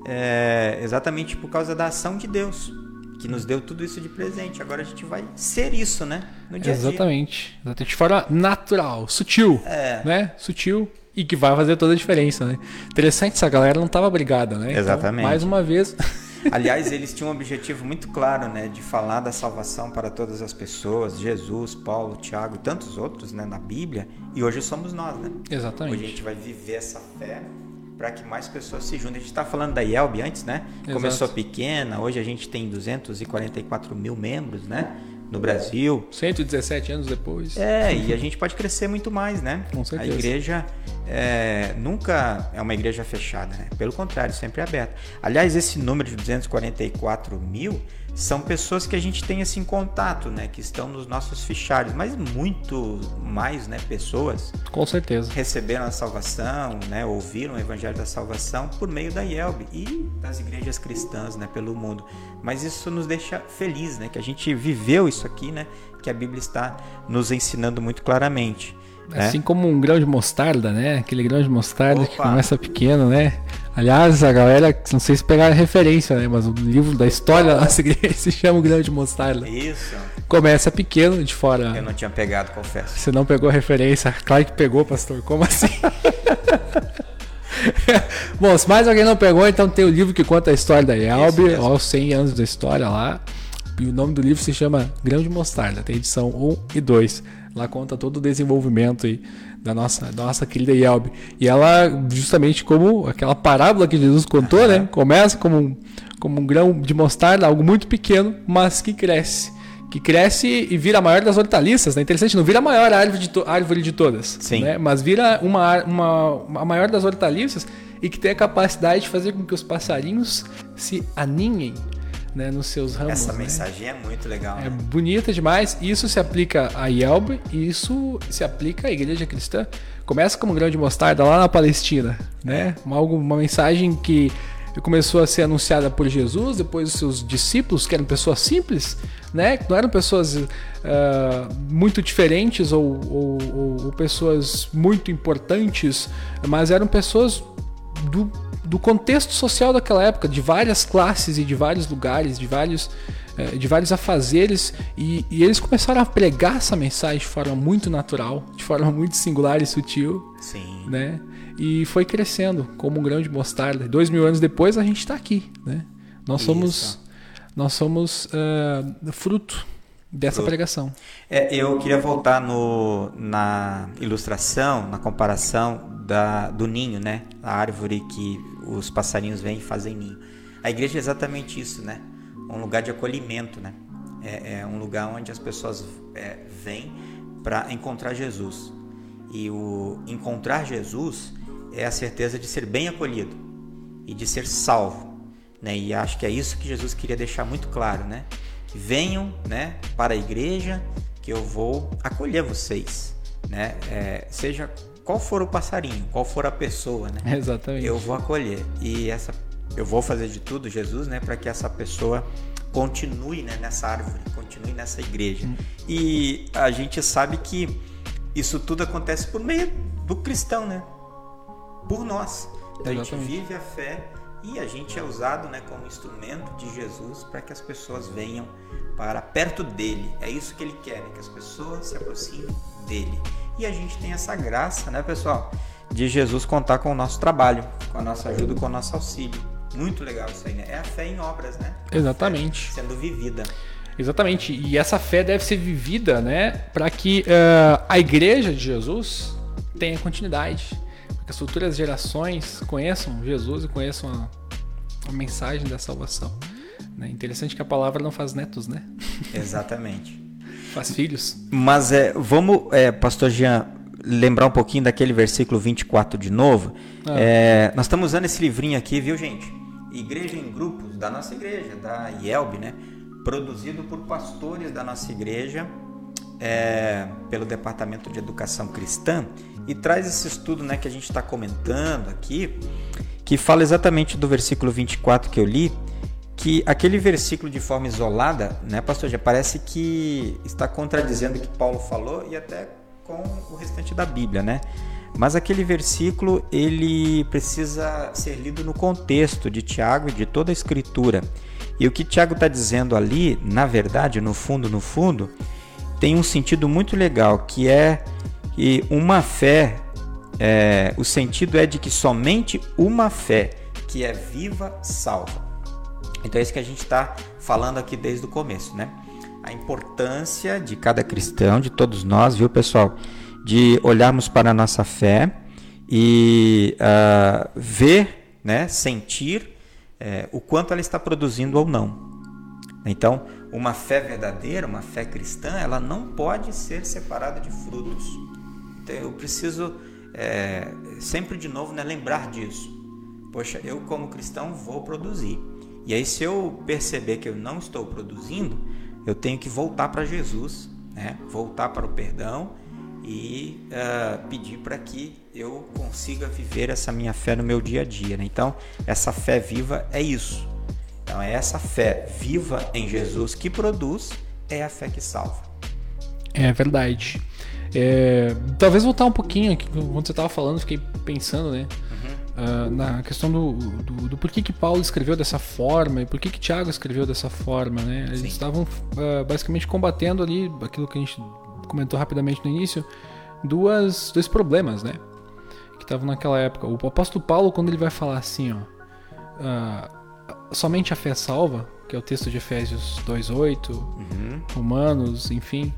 é, exatamente por causa da ação de Deus, que nos deu tudo isso de presente. Agora a gente vai ser isso, né? No dia exatamente. a dia. De forma natural, sutil. É. Né? Sutil. E que vai fazer toda a diferença, né? Interessante, essa galera não estava brigada, né? Então, exatamente. Então, mais uma vez. Aliás, eles tinham um objetivo muito claro, né, de falar da salvação para todas as pessoas, Jesus, Paulo, Tiago e tantos outros, né, na Bíblia, e hoje somos nós, né? Exatamente. Hoje a gente vai viver essa fé para que mais pessoas se juntem. A gente está falando da IELB antes, né? Exato. Começou pequena, hoje a gente tem 244 mil membros, né? No Brasil. 117 anos depois. É, e a gente pode crescer muito mais, né? Com certeza. A igreja é, nunca é uma igreja fechada, né? Pelo contrário, sempre é aberta. Aliás, esse número de 244 mil são pessoas que a gente tem assim contato, né, que estão nos nossos fichários, mas muito mais, né, pessoas. Com certeza. Receberam a salvação, né, ouviram o evangelho da salvação por meio da IELB e das igrejas cristãs, né, pelo mundo. Mas isso nos deixa feliz, né, que a gente viveu isso aqui, né, que a Bíblia está nos ensinando muito claramente. Né? Assim como um grão de mostarda, né? Aquele grão de mostarda Opa. que começa pequeno, né? Aliás, a galera, não sei se pegaram referência, né? Mas o livro da história da nossa igreja se chama o grão de mostarda. Isso. Começa pequeno, de fora. Eu não tinha pegado, confesso. Você não pegou referência? Claro que pegou, pastor. Como assim? Bom, se mais alguém não pegou, então tem o livro que conta a história da Yelbe, aos 100 anos da história lá. E o nome do livro se chama Grão de Mostarda, tem edição 1 e 2. Lá conta todo o desenvolvimento aí da nossa, da nossa querida Yelb. E ela, justamente como aquela parábola que Jesus contou, uhum. né? Começa como um, como um grão de mostarda, algo muito pequeno, mas que cresce. Que cresce e vira a maior das hortaliças, né? Interessante, não vira a maior árvore de, árvore de todas. Sim. Né? Mas vira uma, uma, uma maior das hortaliças e que tem a capacidade de fazer com que os passarinhos se aninhem né, nos seus ramos. Essa né? mensagem é muito legal. É né? bonita demais. Isso se aplica a Yelb e isso se aplica à igreja cristã. Começa como um grão de mostarda lá na Palestina, né? É. Uma, uma mensagem que começou a ser anunciada por Jesus, depois os seus discípulos, que eram pessoas simples, né? Não eram pessoas uh, muito diferentes ou, ou, ou, ou pessoas muito importantes, mas eram pessoas do do contexto social daquela época, de várias classes e de vários lugares, de vários, é, de vários afazeres, e, e, eles começaram a pregar essa mensagem de forma muito natural, de forma muito singular e sutil. Sim. Né? E foi crescendo como um grão de mostarda. Dois mil anos depois a gente está aqui. Né? Nós somos, nós somos uh, fruto dessa fruto. pregação. É, eu queria voltar no, na ilustração, na comparação da, do ninho, né? A árvore que os passarinhos vêm e fazem ninho. A igreja é exatamente isso, né? Um lugar de acolhimento, né? É, é um lugar onde as pessoas é, vêm para encontrar Jesus. E o encontrar Jesus é a certeza de ser bem acolhido e de ser salvo, né? E acho que é isso que Jesus queria deixar muito claro, né? Que venham, né, para a igreja, que eu vou acolher vocês, né? É, seja qual for o passarinho, qual for a pessoa, né? Exatamente. Eu vou acolher e essa eu vou fazer de tudo, Jesus, né, para que essa pessoa continue né, nessa árvore, continue nessa igreja. Hum. E a gente sabe que isso tudo acontece por meio do cristão, né? Por nós. Então, a gente vive a fé e a gente é usado né, como instrumento de Jesus para que as pessoas venham para perto dele. É isso que ele quer, né? que as pessoas se aproximem dele. E a gente tem essa graça, né, pessoal, de Jesus contar com o nosso trabalho, com a nossa ajuda, com o nosso auxílio. Muito legal isso aí, né? É a fé em obras, né? Exatamente. sendo vivida. Exatamente. E essa fé deve ser vivida, né, para que uh, a igreja de Jesus tenha continuidade, para que as futuras gerações conheçam Jesus e conheçam a, a mensagem da salvação. Né? Interessante que a palavra não faz netos, né? Exatamente. Faz filhos. Mas é, vamos, é, Pastor Jean, lembrar um pouquinho daquele versículo 24 de novo. Ah. É, nós estamos usando esse livrinho aqui, viu, gente? Igreja em Grupos, da nossa igreja, da IELB, né? Produzido por pastores da nossa igreja, é, pelo Departamento de Educação Cristã, e traz esse estudo né, que a gente está comentando aqui, que fala exatamente do versículo 24 que eu li, que aquele versículo de forma isolada, né, pastor, já parece que está contradizendo o que Paulo falou e até com o restante da Bíblia, né? Mas aquele versículo ele precisa ser lido no contexto de Tiago e de toda a Escritura. E o que Tiago está dizendo ali, na verdade, no fundo, no fundo, tem um sentido muito legal, que é que uma fé, é, o sentido é de que somente uma fé que é viva salva. Então é isso que a gente está falando aqui desde o começo, né? A importância de cada cristão, de todos nós, viu, pessoal? De olharmos para a nossa fé e uh, ver, né, sentir é, o quanto ela está produzindo ou não. Então, uma fé verdadeira, uma fé cristã, ela não pode ser separada de frutos. Então, eu preciso é, sempre de novo né, lembrar disso. Poxa, eu como cristão vou produzir. E aí, se eu perceber que eu não estou produzindo, eu tenho que voltar para Jesus, né? voltar para o perdão e uh, pedir para que eu consiga viver essa minha fé no meu dia a dia. Né? Então, essa fé viva é isso. Então, é essa fé viva em Jesus que produz, é a fé que salva. É verdade. É, talvez voltar um pouquinho quando você estava falando, fiquei pensando, né? Uh, na questão do, do, do, porquê que Paulo escreveu dessa forma e por que que Tiago escreveu dessa forma, né? Eles Sim. estavam uh, basicamente combatendo ali aquilo que a gente comentou rapidamente no início, duas, dois problemas, né? Que estavam naquela época. O apóstolo Paulo, quando ele vai falar assim, ó, uh, somente a fé salva, que é o texto de Efésios 2:8, uhum. Romanos, enfim,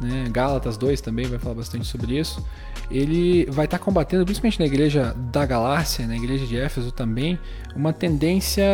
né? Gálatas 2 também vai falar bastante sobre isso. Ele vai estar tá combatendo, principalmente na igreja da Galácia, na igreja de Éfeso também, uma tendência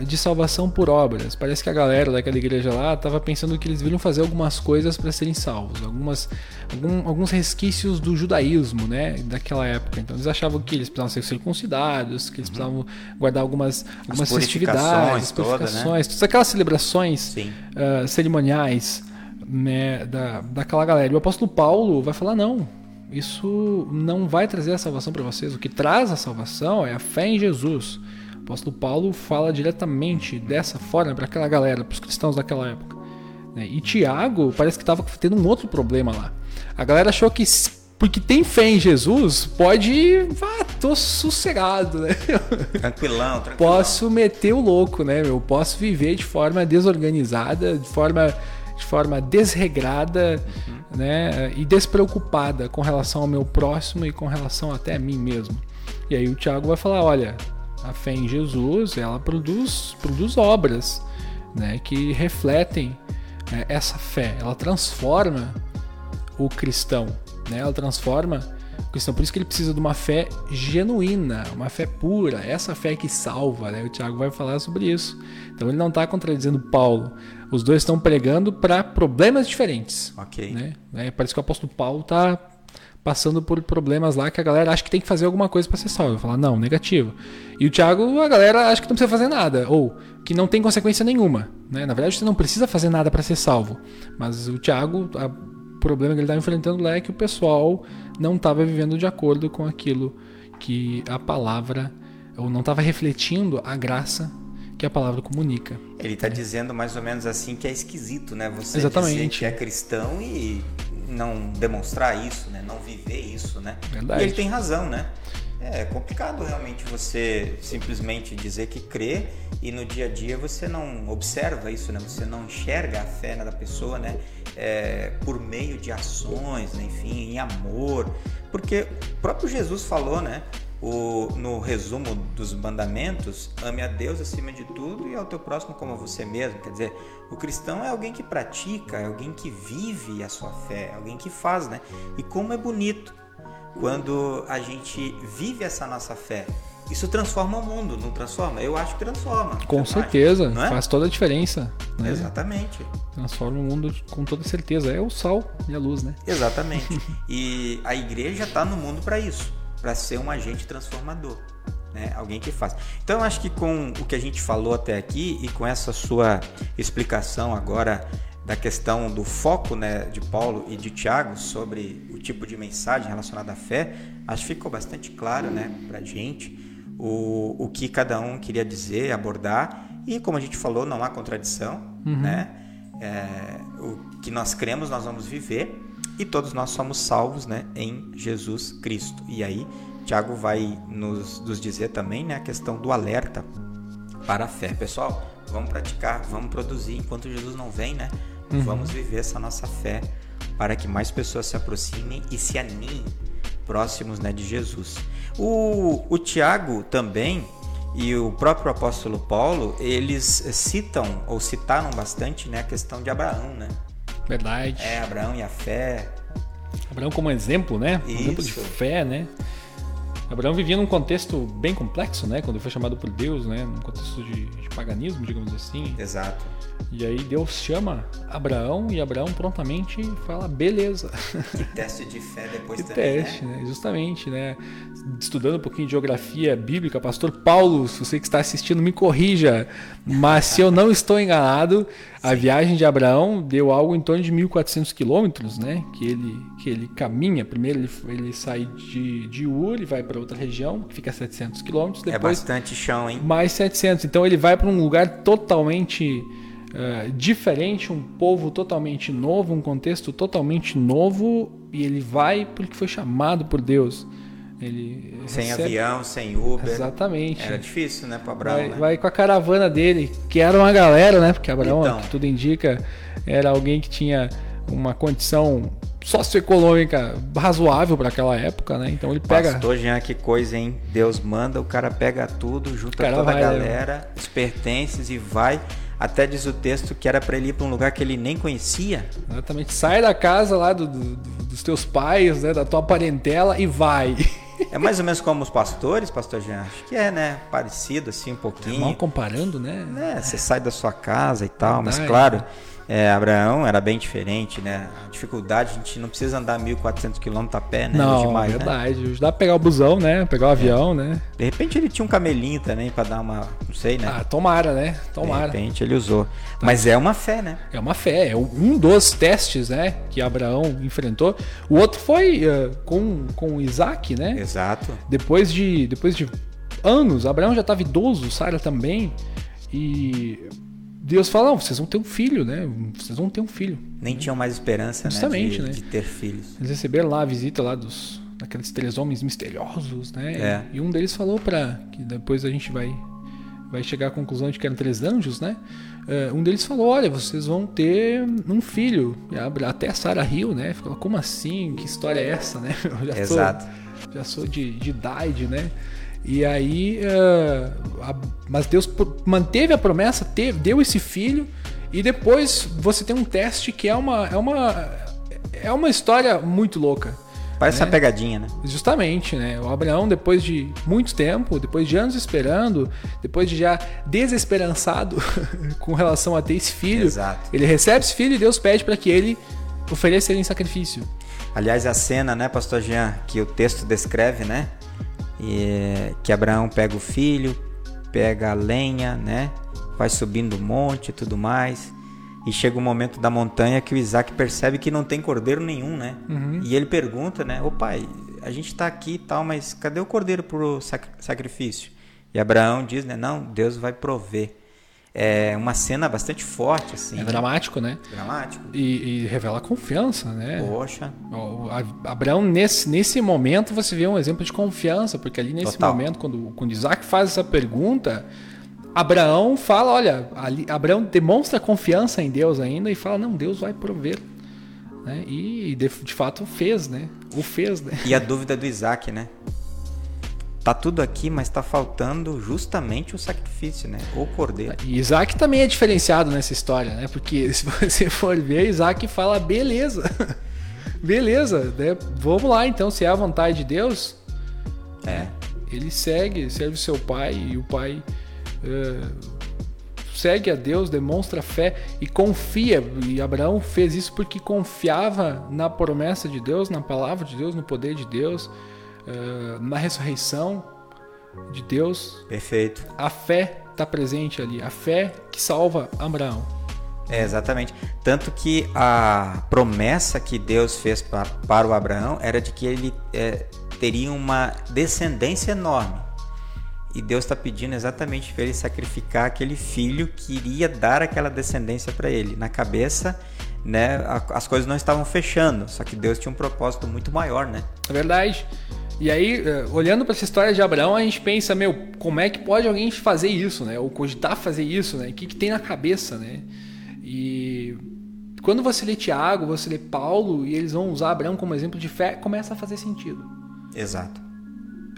de salvação por obras. Parece que a galera daquela igreja lá estava pensando que eles deveriam fazer algumas coisas para serem salvos, algumas, algum, alguns resquícios do judaísmo, né, daquela época. Então eles achavam que eles precisavam ser circuncidados, que eles uhum. precisavam guardar algumas, algumas festividades, purificações, toda, né? todas aquelas celebrações uh, cerimoniais né, da, daquela galera. E o apóstolo Paulo vai falar: não, isso não vai trazer a salvação para vocês. O que traz a salvação é a fé em Jesus. O apóstolo Paulo fala diretamente dessa forma para aquela galera, para os cristãos daquela época. Né. E Tiago parece que estava tendo um outro problema lá. A galera achou que porque tem fé em Jesus, pode. Ah, tô sossegado, né? Tranquilão, tranquilão. Posso meter o louco, né? Eu posso viver de forma desorganizada, de forma de forma desregrada uhum. né, e despreocupada com relação ao meu próximo e com relação até a mim mesmo. E aí o Tiago vai falar: olha, a fé em Jesus ela produz, produz obras né, que refletem né, essa fé, ela transforma o cristão, né, ela transforma Por isso que ele precisa de uma fé genuína, uma fé pura, essa fé que salva. Né? O Tiago vai falar sobre isso. Então ele não está contradizendo Paulo. Os dois estão pregando para problemas diferentes. Ok. Né? É, parece que o apóstolo Paulo está passando por problemas lá que a galera acha que tem que fazer alguma coisa para ser salvo. Falar, não, negativo. E o Tiago, a galera acha que não precisa fazer nada, ou que não tem consequência nenhuma. Né? Na verdade, você não precisa fazer nada para ser salvo. Mas o Tiago, o problema que ele está enfrentando lá é que o pessoal não estava vivendo de acordo com aquilo que a palavra, ou não estava refletindo a graça que a palavra comunica. Ele está dizendo mais ou menos assim que é esquisito, né? Você Exatamente. dizer que é cristão e não demonstrar isso, né? Não viver isso, né? Verdade. E ele tem razão, né? É complicado realmente você simplesmente dizer que crê e no dia a dia você não observa isso, né? Você não enxerga a fé da pessoa, né? É, por meio de ações, né? enfim, em amor. Porque o próprio Jesus falou, né? o, no resumo dos mandamentos, ame a Deus acima de tudo e ao teu próximo como a você mesmo. Quer dizer, o cristão é alguém que pratica, é alguém que vive a sua fé, é alguém que faz, né? E como é bonito quando a gente vive essa nossa fé. Isso transforma o mundo, não transforma? Eu acho que transforma. Com certeza, acha, é? faz toda a diferença. Né? Exatamente. Transforma o mundo com toda certeza. É o sol e a luz, né? Exatamente. e a igreja está no mundo para isso para ser um agente transformador. Né? Alguém que faz. Então, eu acho que com o que a gente falou até aqui e com essa sua explicação agora da questão do foco né, de Paulo e de Tiago sobre o tipo de mensagem relacionada à fé, acho que ficou bastante claro né, para a gente o, o que cada um queria dizer, abordar. E como a gente falou, não há contradição. Uhum. Né? É, o que nós cremos, nós vamos viver. e todos nós somos salvos né, em Jesus Cristo. E aí, Tiago vai nos, nos dizer também né, a questão do alerta para a fé. Pessoal, vamos praticar, vamos produzir enquanto Jesus não vem, né? Uhum. Vamos viver essa nossa fé para que mais pessoas se aproximem e se aninhem próximos né, de Jesus. O, o Tiago também e o próprio apóstolo Paulo, eles citam ou citaram bastante né, a questão de Abraão, né? Verdade. É, Abraão e a fé. Abraão como exemplo, né? Um exemplo de fé, né? Abraão vivia num contexto bem complexo, né? Quando ele foi chamado por Deus, né? Num contexto de, de paganismo, digamos assim. Exato. E aí Deus chama Abraão e Abraão prontamente fala, beleza. Que teste de fé depois que também, teste, né? né? Justamente, né? Estudando um pouquinho de geografia bíblica, pastor Paulo, se você que está assistindo, me corrija. Mas se eu não estou enganado, a viagem de Abraão deu algo em torno de 1.400 quilômetros, né? Que ele, que ele caminha. Primeiro ele, ele sai de, de Ur e vai para outra região, que fica a 700 quilômetros. É bastante chão, hein? Mais 700. Então ele vai para um lugar totalmente uh, diferente, um povo totalmente novo, um contexto totalmente novo. E ele vai porque foi chamado por Deus. Ele sem recebe... avião, sem Uber. Exatamente. Era difícil, né, para Abraão. Vai, né? vai, com a caravana dele, que era uma galera, né? Porque Abraão, então. que tudo indica, era alguém que tinha uma condição socioeconômica razoável para aquela época, né? Então ele pega. Pastor Jean, que coisa, hein? Deus manda, o cara pega tudo, junta toda vai, a né? galera, né? os pertences e vai. Até diz o texto que era para ele ir para um lugar que ele nem conhecia. Exatamente. Sai da casa lá do, do, dos teus pais, né, da tua parentela e vai. É mais ou menos como os pastores, pastor Jean? Acho que é, né? Parecido assim um pouquinho. É mal comparando, né? É, você sai da sua casa e tal, mas claro, é, Abraão era bem diferente, né? A dificuldade, a gente não precisa andar 1.400 km a pé, né? Não, demais, né? verdade. Né? Dá pra pegar o busão, né? Pegar o é. avião, né? De repente ele tinha um camelinho também para dar uma, não sei, né? Ah, tomara, né? Tomara. De repente ele usou. Tá. Mas é uma fé, né? É uma fé. É um dos testes, né? Que Abraão enfrentou. O outro foi uh, com, com Isaac, né? Exato. Depois de, depois de anos, Abraão já estava idoso, Sara também. E Deus fala, não, vocês vão ter um filho, né? Vocês vão ter um filho. Nem tinham mais esperança, Justamente, né? De, né? de ter filhos. Eles receberam lá a visita lá dos daqueles três homens misteriosos, né? É. E um deles falou para que depois a gente vai vai chegar à conclusão de que eram três anjos, né? Uh, um deles falou, olha, vocês vão ter um filho. Até a Sarah riu, né? Falou, como assim? Que história é essa, né? Eu já Exato. Sou, já sou de, de idade, né? E aí, uh, a, mas Deus manteve a promessa, teve, deu esse filho, e depois você tem um teste que é uma, é uma, é uma história muito louca. Parece né? uma pegadinha, né? Justamente, né? O Abraão, depois de muito tempo, depois de anos esperando, depois de já desesperançado com relação a ter esse filho, Exato. ele recebe esse filho e Deus pede para que ele ofereça ele em sacrifício. Aliás, a cena, né, pastor Jean, que o texto descreve, né? E, que Abraão pega o filho, pega a lenha, né? Vai subindo o monte e tudo mais. E chega o momento da montanha que o Isaac percebe que não tem cordeiro nenhum, né? Uhum. E ele pergunta, né? Ô pai, a gente está aqui e tal, mas cadê o cordeiro para o sacrifício? E Abraão diz, né? Não, Deus vai prover é uma cena bastante forte, assim. É dramático, né? Dramático. E, e revela confiança, né? Poxa. O, Abraão, nesse, nesse momento, você vê um exemplo de confiança, porque ali nesse Total. momento, quando, quando Isaac faz essa pergunta, Abraão fala, olha, ali, Abraão demonstra confiança em Deus ainda e fala, não, Deus vai prover. Né? E de, de fato fez, né? O fez, né? E a dúvida do Isaac, né? Tá tudo aqui, mas está faltando justamente o sacrifício, né? O cordeiro. E Isaac também é diferenciado nessa história, né? Porque se você for ver, Isaac fala, beleza, beleza, né? vamos lá então, se é a vontade de Deus. É. Ele segue, serve seu pai e o pai uh, segue a Deus, demonstra fé e confia. E Abraão fez isso porque confiava na promessa de Deus, na palavra de Deus, no poder de Deus uh, na ressurreição de Deus. Perfeito. A fé está presente ali, a fé que salva Abraão. É, exatamente. Tanto que a promessa que Deus fez pra, para o Abraão era de que ele é, teria uma descendência enorme. E Deus está pedindo exatamente para ele sacrificar aquele filho que iria dar aquela descendência para ele. Na cabeça né, as coisas não estavam fechando. Só que Deus tinha um propósito muito maior, né? É verdade. E aí, eh, olhando para essa história de Abraão, a gente pensa, meu, como é que pode alguém fazer isso, né? Ou cogitar fazer isso, né? O que, que tem na cabeça, né? E quando você lê Tiago, você lê Paulo, e eles vão usar Abraão como exemplo de fé, começa a fazer sentido. Exato.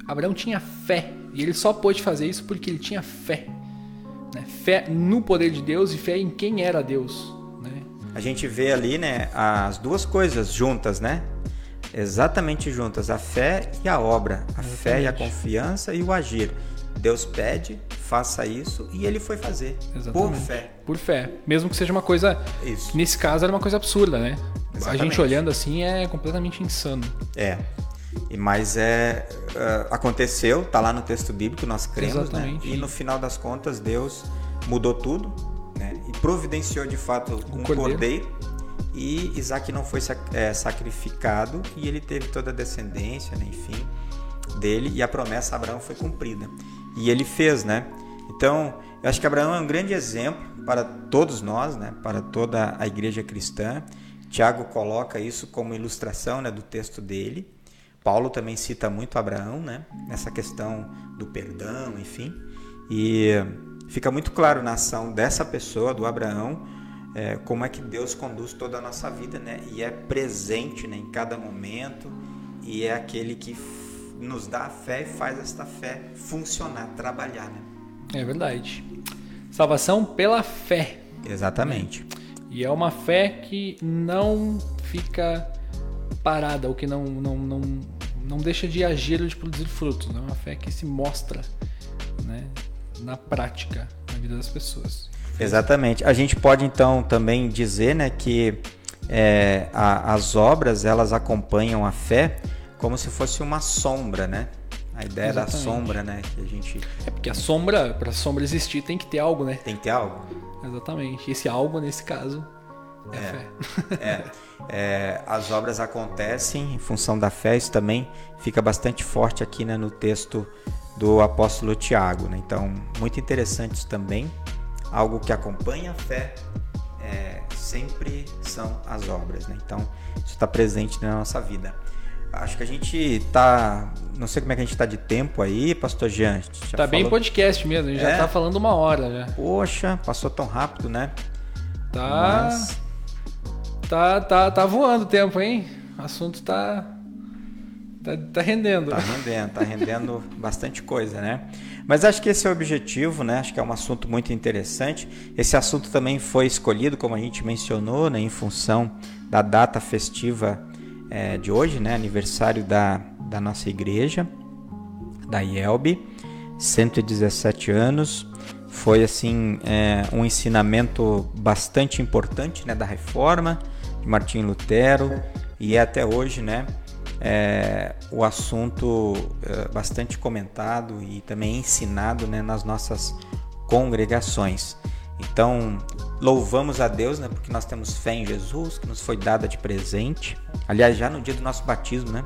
Abraão tinha fé, e ele só pôde fazer isso porque ele tinha fé. Né? Fé no poder de Deus e fé em quem era Deus. Né? A gente vê ali, né, as duas coisas juntas, né? Exatamente juntas, a fé e a obra, a exatamente. fé e a confiança e o agir. Deus pede, faça isso e ele foi fazer exatamente. por fé. Por fé, mesmo que seja uma coisa, isso. nesse caso era uma coisa absurda, né? Exatamente. A gente olhando assim é completamente insano. É. E mas é uh, aconteceu, tá lá no texto bíblico, nós cremos, né? Exatamente. né? E no final das contas Deus mudou tudo, né? E providenciou de fato um, um cordeiro. cordeiro e Isaac não foi é, sacrificado e ele teve toda a descendência, né, enfim, dele e a promessa a Abraão foi cumprida. E ele fez, né? Então, eu acho que Abraão é um grande exemplo para todos nós, né, para toda a igreja cristã. Tiago coloca isso como ilustração né, do texto dele. Paulo também cita muito Abraão, né, nessa questão do perdão, enfim. E fica muito claro na ação dessa pessoa, do Abraão, é, como é que Deus conduz toda a nossa vida, né? E é presente né, em cada momento e é aquele que nos dá a fé e faz esta fé funcionar, trabalhar, né? É verdade. Salvação pela fé. Exatamente. E é uma fé que não fica parada, ou que não, não, não, não deixa de agir ou de produzir frutos. Né? É uma fé que se mostra né, na prática na vida das pessoas. Exatamente. A gente pode então também dizer né, que é, a, as obras elas acompanham a fé como se fosse uma sombra, né? A ideia Exatamente. da sombra, né? Que a gente... É porque a sombra, para a sombra existir, tem que ter algo, né? Tem que ter algo. Exatamente. Esse algo, nesse caso, é, é fé. É. é. As obras acontecem em função da fé, isso também fica bastante forte aqui né, no texto do apóstolo Tiago. Né? Então, muito interessante isso também algo que acompanha a fé é, sempre são as obras. Né? Então, isso está presente na nossa vida. Acho que a gente está. Não sei como é que a gente está de tempo aí, Pastor Jean. Está falou... bem podcast mesmo, a gente é? já está falando uma hora já. Poxa, passou tão rápido, né? Tá. Mas... Tá, tá, tá voando o tempo, hein? O assunto está Tá, tá rendendo. Tá rendendo, tá rendendo bastante coisa, né? Mas acho que esse é o objetivo, né? Acho que é um assunto muito interessante. Esse assunto também foi escolhido, como a gente mencionou, né? em função da data festiva é, de hoje, né? Aniversário da, da nossa igreja, da IELB, 117 anos. Foi, assim, é, um ensinamento bastante importante, né? Da reforma de Martim Lutero e é até hoje, né? É, o assunto é, bastante comentado e também ensinado né, nas nossas congregações. Então, louvamos a Deus, né, porque nós temos fé em Jesus, que nos foi dada de presente. Aliás, já no dia do nosso batismo, né?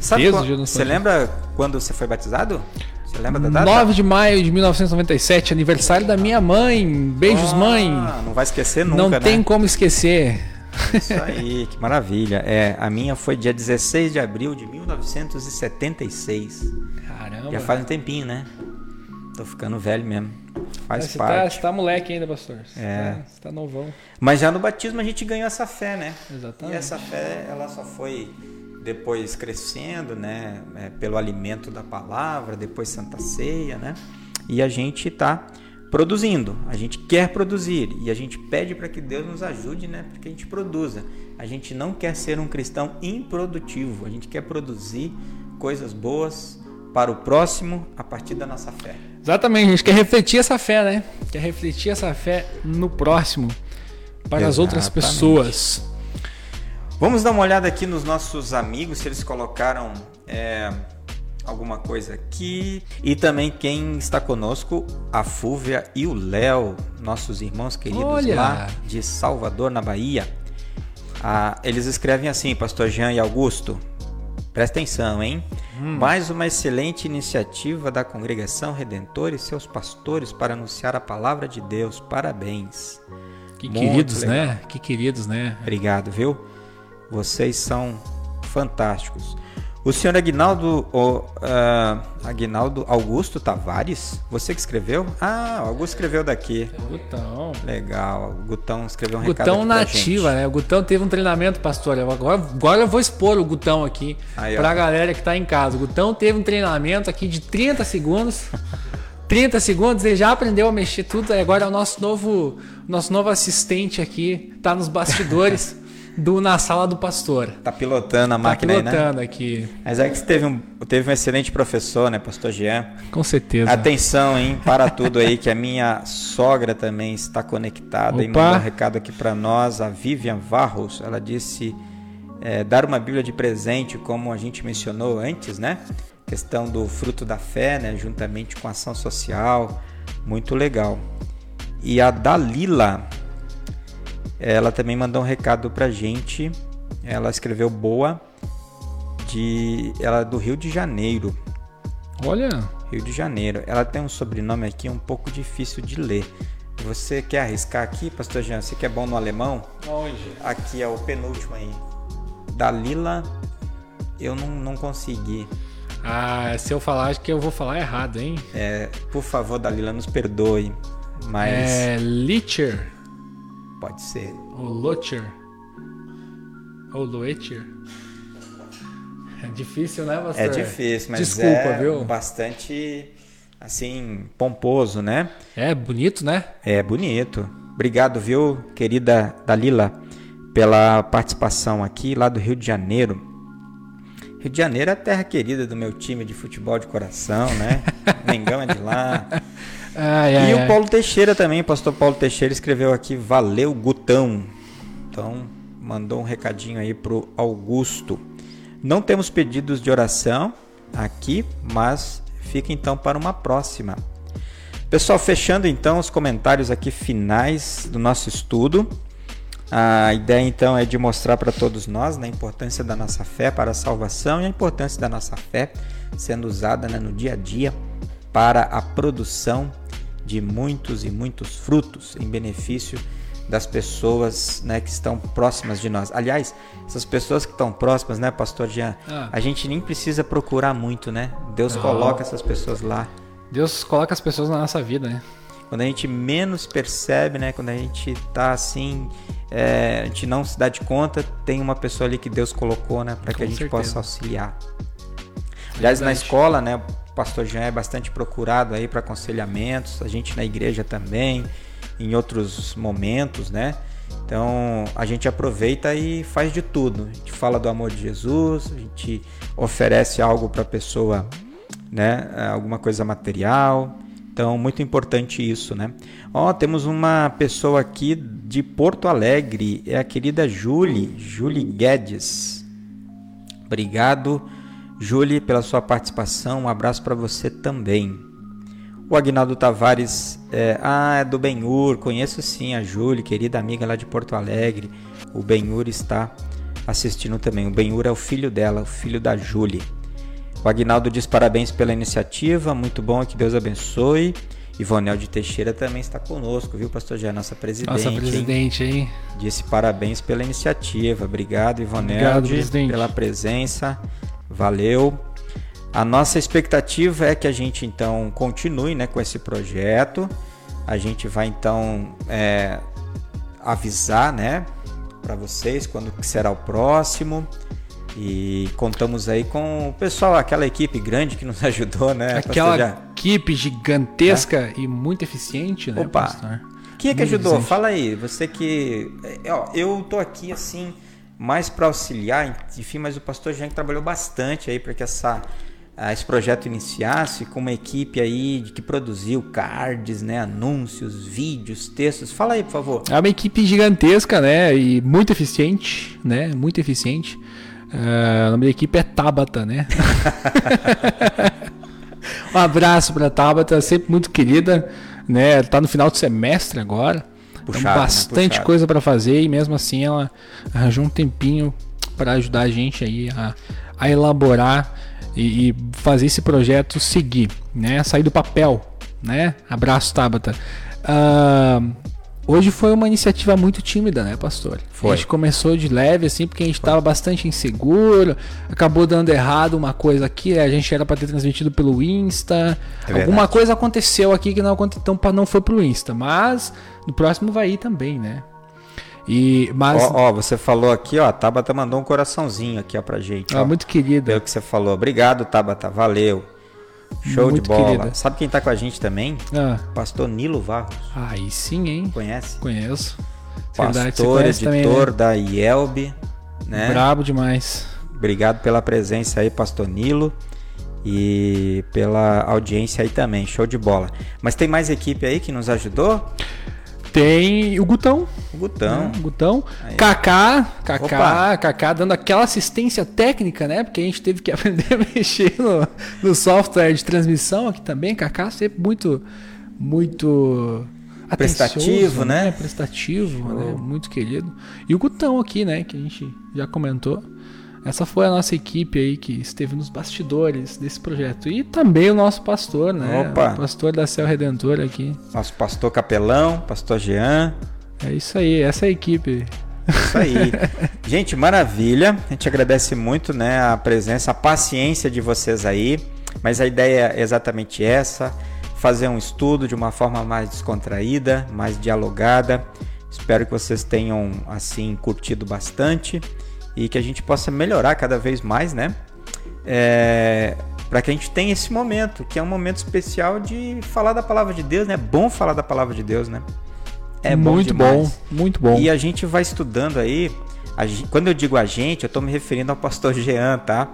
Sabe quando, você lembra quando você foi batizado? Você lembra da data? 9 de maio de 1997, aniversário da minha mãe. Beijos, ah, mãe. Não vai esquecer nunca, Não né? tem como esquecer. Isso aí, que maravilha. É, a minha foi dia 16 de abril de 1976. Caramba. Já faz um tempinho, né? Tô ficando velho mesmo. Faz você parte. Tá, você tá moleque ainda, pastor. Você é. Tá, você tá novão. Mas já no batismo a gente ganhou essa fé, né? Exatamente. E essa fé, ela só foi depois crescendo, né? É, pelo alimento da palavra, depois Santa Ceia, né? E a gente tá produzindo. A gente quer produzir e a gente pede para que Deus nos ajude, né, para que a gente produza. A gente não quer ser um cristão improdutivo. A gente quer produzir coisas boas para o próximo a partir da nossa fé. Exatamente, a gente quer refletir essa fé, né? Quer refletir essa fé no próximo para Exatamente. as outras pessoas. Vamos dar uma olhada aqui nos nossos amigos, se eles colocaram é, alguma coisa aqui. E também quem está conosco, a Fúvia e o Léo, nossos irmãos queridos Olha. lá de Salvador, na Bahia. Ah, eles escrevem assim, Pastor Jean e Augusto. Presta atenção, hein? Hum. Mais uma excelente iniciativa da Congregação Redentor e seus pastores para anunciar a palavra de Deus. Parabéns. Que queridos, legal. né? Que queridos, né? Obrigado, viu? Vocês são fantásticos. O senhor Aguinaldo, o, uh, Augusto Tavares, você que escreveu? Ah, o Augusto escreveu daqui. É o Gutão. Legal, o Gutão escreveu um Gutão recado Gutão nativa, né? O Gutão teve um treinamento, pastor. Agora, agora eu vou expor o Gutão aqui pra ó. galera que tá em casa. O Gutão teve um treinamento aqui de 30 segundos. 30 segundos, ele já aprendeu a mexer tudo. Agora é o nosso novo, nosso novo assistente aqui, tá nos bastidores. do Na Sala do Pastor. Tá pilotando a tá máquina pilotando aí, né? aqui. Mas é que você teve um, teve um excelente professor, né, Pastor Jean? Com certeza. Atenção, hein, para tudo aí, que a minha sogra também está conectada Opa. e mandou um recado aqui para nós, a Vivian Varros. Ela disse é, dar uma Bíblia de presente, como a gente mencionou antes, né? Questão do fruto da fé, né, juntamente com a ação social. Muito legal. E a Dalila, ela também mandou um recado pra gente. Ela escreveu boa de ela é do Rio de Janeiro. Olha, Rio de Janeiro. Ela tem um sobrenome aqui um pouco difícil de ler. Você quer arriscar aqui, pastor Jean? Você que é bom no alemão? Onde? Aqui é o penúltimo aí. Dalila, eu não, não consegui. Ah, se eu falar, acho que eu vou falar errado, hein? É, por favor, Dalila, nos perdoe. Mas. É. Licher. Pode ser. O Locher. Ou Loecher. É difícil, né, pastor? É difícil, mas Desculpa, é viu? bastante, assim, pomposo, né? É bonito, né? É bonito. Obrigado, viu, querida Dalila, pela participação aqui lá do Rio de Janeiro. Rio de Janeiro é a terra querida do meu time de futebol de coração, né? Mengão é de lá. Ai, ai, e o Paulo Teixeira também, o pastor Paulo Teixeira escreveu aqui, valeu Gutão. Então, mandou um recadinho aí pro Augusto. Não temos pedidos de oração aqui, mas fica então para uma próxima. Pessoal, fechando então os comentários aqui finais do nosso estudo. A ideia então é de mostrar para todos nós né, a importância da nossa fé para a salvação e a importância da nossa fé sendo usada né, no dia a dia para a produção de muitos e muitos frutos em benefício das pessoas né, que estão próximas de nós. Aliás, essas pessoas que estão próximas, né, Pastor Jean? Ah. A gente nem precisa procurar muito, né? Deus Não. coloca essas pessoas lá. Deus coloca as pessoas na nossa vida, né? Quando a gente menos percebe, né? Quando a gente tá assim, é, a gente não se dá de conta, tem uma pessoa ali que Deus colocou, né? Para que a gente certeza. possa auxiliar. Aliás, na escola, né? O pastor Jean é bastante procurado aí para aconselhamentos, a gente na igreja também, em outros momentos, né? Então a gente aproveita e faz de tudo. A gente fala do amor de Jesus, a gente oferece algo para a pessoa, né? Alguma coisa material. Então muito importante isso, né? Ó, temos uma pessoa aqui de Porto Alegre, é a querida Julie, Julie Guedes. Obrigado Julie, pela sua participação. Um abraço para você também. O Agnaldo Tavares, é, ah, é do Benhur, conheço sim a Julie, querida amiga lá de Porto Alegre. O Benhur está assistindo também. O Benhur é o filho dela, o filho da Julie. O Agnaldo diz parabéns pela iniciativa, muito bom, que Deus abençoe. Ivonel de Teixeira também está conosco, viu, pastor Jé, nossa presidente. Nossa presidente, hein? hein? Disse parabéns pela iniciativa. Obrigado, Ivonel, Obrigado, pela presença. Valeu. A nossa expectativa é que a gente então continue né, com esse projeto. A gente vai então é, avisar né, para vocês quando será o próximo. E contamos aí com o pessoal, aquela equipe grande que nos ajudou, né? Aquela equipe gigantesca é? e muito eficiente, né? Opa! Quem é que muito ajudou? Eficiente. Fala aí, você que. É, ó, eu tô aqui assim mais para auxiliar, enfim, mas o pastor Jean trabalhou bastante aí para que essa esse projeto iniciasse com uma equipe aí que produziu cards, né, anúncios, vídeos, textos. Fala aí, por favor. É uma equipe gigantesca, né, e muito eficiente, né, muito eficiente. Uh, o nome da equipe é Tabata, né? um abraço para Tabata, sempre muito querida, né? Tá no final do semestre agora. Puxado, então, bastante né? coisa para fazer e mesmo assim ela arranjou um tempinho para ajudar a gente aí a, a elaborar e, e, fazer esse projeto seguir, né? Sair do papel, né? Abraço, Tabata. Uh, Hoje foi uma iniciativa muito tímida, né, pastor? Foi. A gente começou de leve, assim, porque a gente estava bastante inseguro, acabou dando errado uma coisa aqui, a gente era para ter transmitido pelo Insta. É Alguma coisa aconteceu aqui que não aconteceu, então não foi pro Insta, mas no próximo vai ir também, né? E, mas, Ó, ó, você falou aqui, ó, a Tabata mandou um coraçãozinho aqui, ó, pra gente. ah, ó. muito querida. Pelo que você falou. Obrigado, Tabata. Valeu. Show Muito de bola. querida. Sabe quem tá com a gente também? Ah, Pastor Nilo Varros. aí sim, hein? Conhece? Conheço. Verdade, Pastor, conhece também, editor né? da IELB. Né? Brabo demais. Obrigado pela presença aí, Pastor Nilo. E pela audiência aí também. Show de bola. Mas tem mais equipe aí que nos ajudou? Tem o Gutão. Gutão. né? Gutão. Aí. Kaká, Kaká, Opa. Kaká dando aquela assistência técnica, né? Porque a gente teve que aprender a mexer no, no software de transmissão aqui também. Kaká sempre muito, muito Prestativo, atencioso, né? Prestativo, né? Muito querido. E o Gutão aqui, né? Que a gente já comentou. Essa foi a nossa equipe aí que esteve nos bastidores desse projeto. E também o nosso pastor, né? Opa. O pastor da Céu Redentor aqui. Nosso pastor Capelão, pastor Jean. É isso aí, essa é a equipe. Isso aí. Gente, maravilha. A gente agradece muito, né, a presença, a paciência de vocês aí. Mas a ideia é exatamente essa: fazer um estudo de uma forma mais descontraída, mais dialogada. Espero que vocês tenham assim curtido bastante e que a gente possa melhorar cada vez mais, né? É, para que a gente tenha esse momento, que é um momento especial de falar da palavra de Deus, né? É bom falar da palavra de Deus, né? É bom muito demais. bom, muito bom. E a gente vai estudando aí. a gen- quando eu digo a gente, eu estou me referindo ao pastor Jean, tá?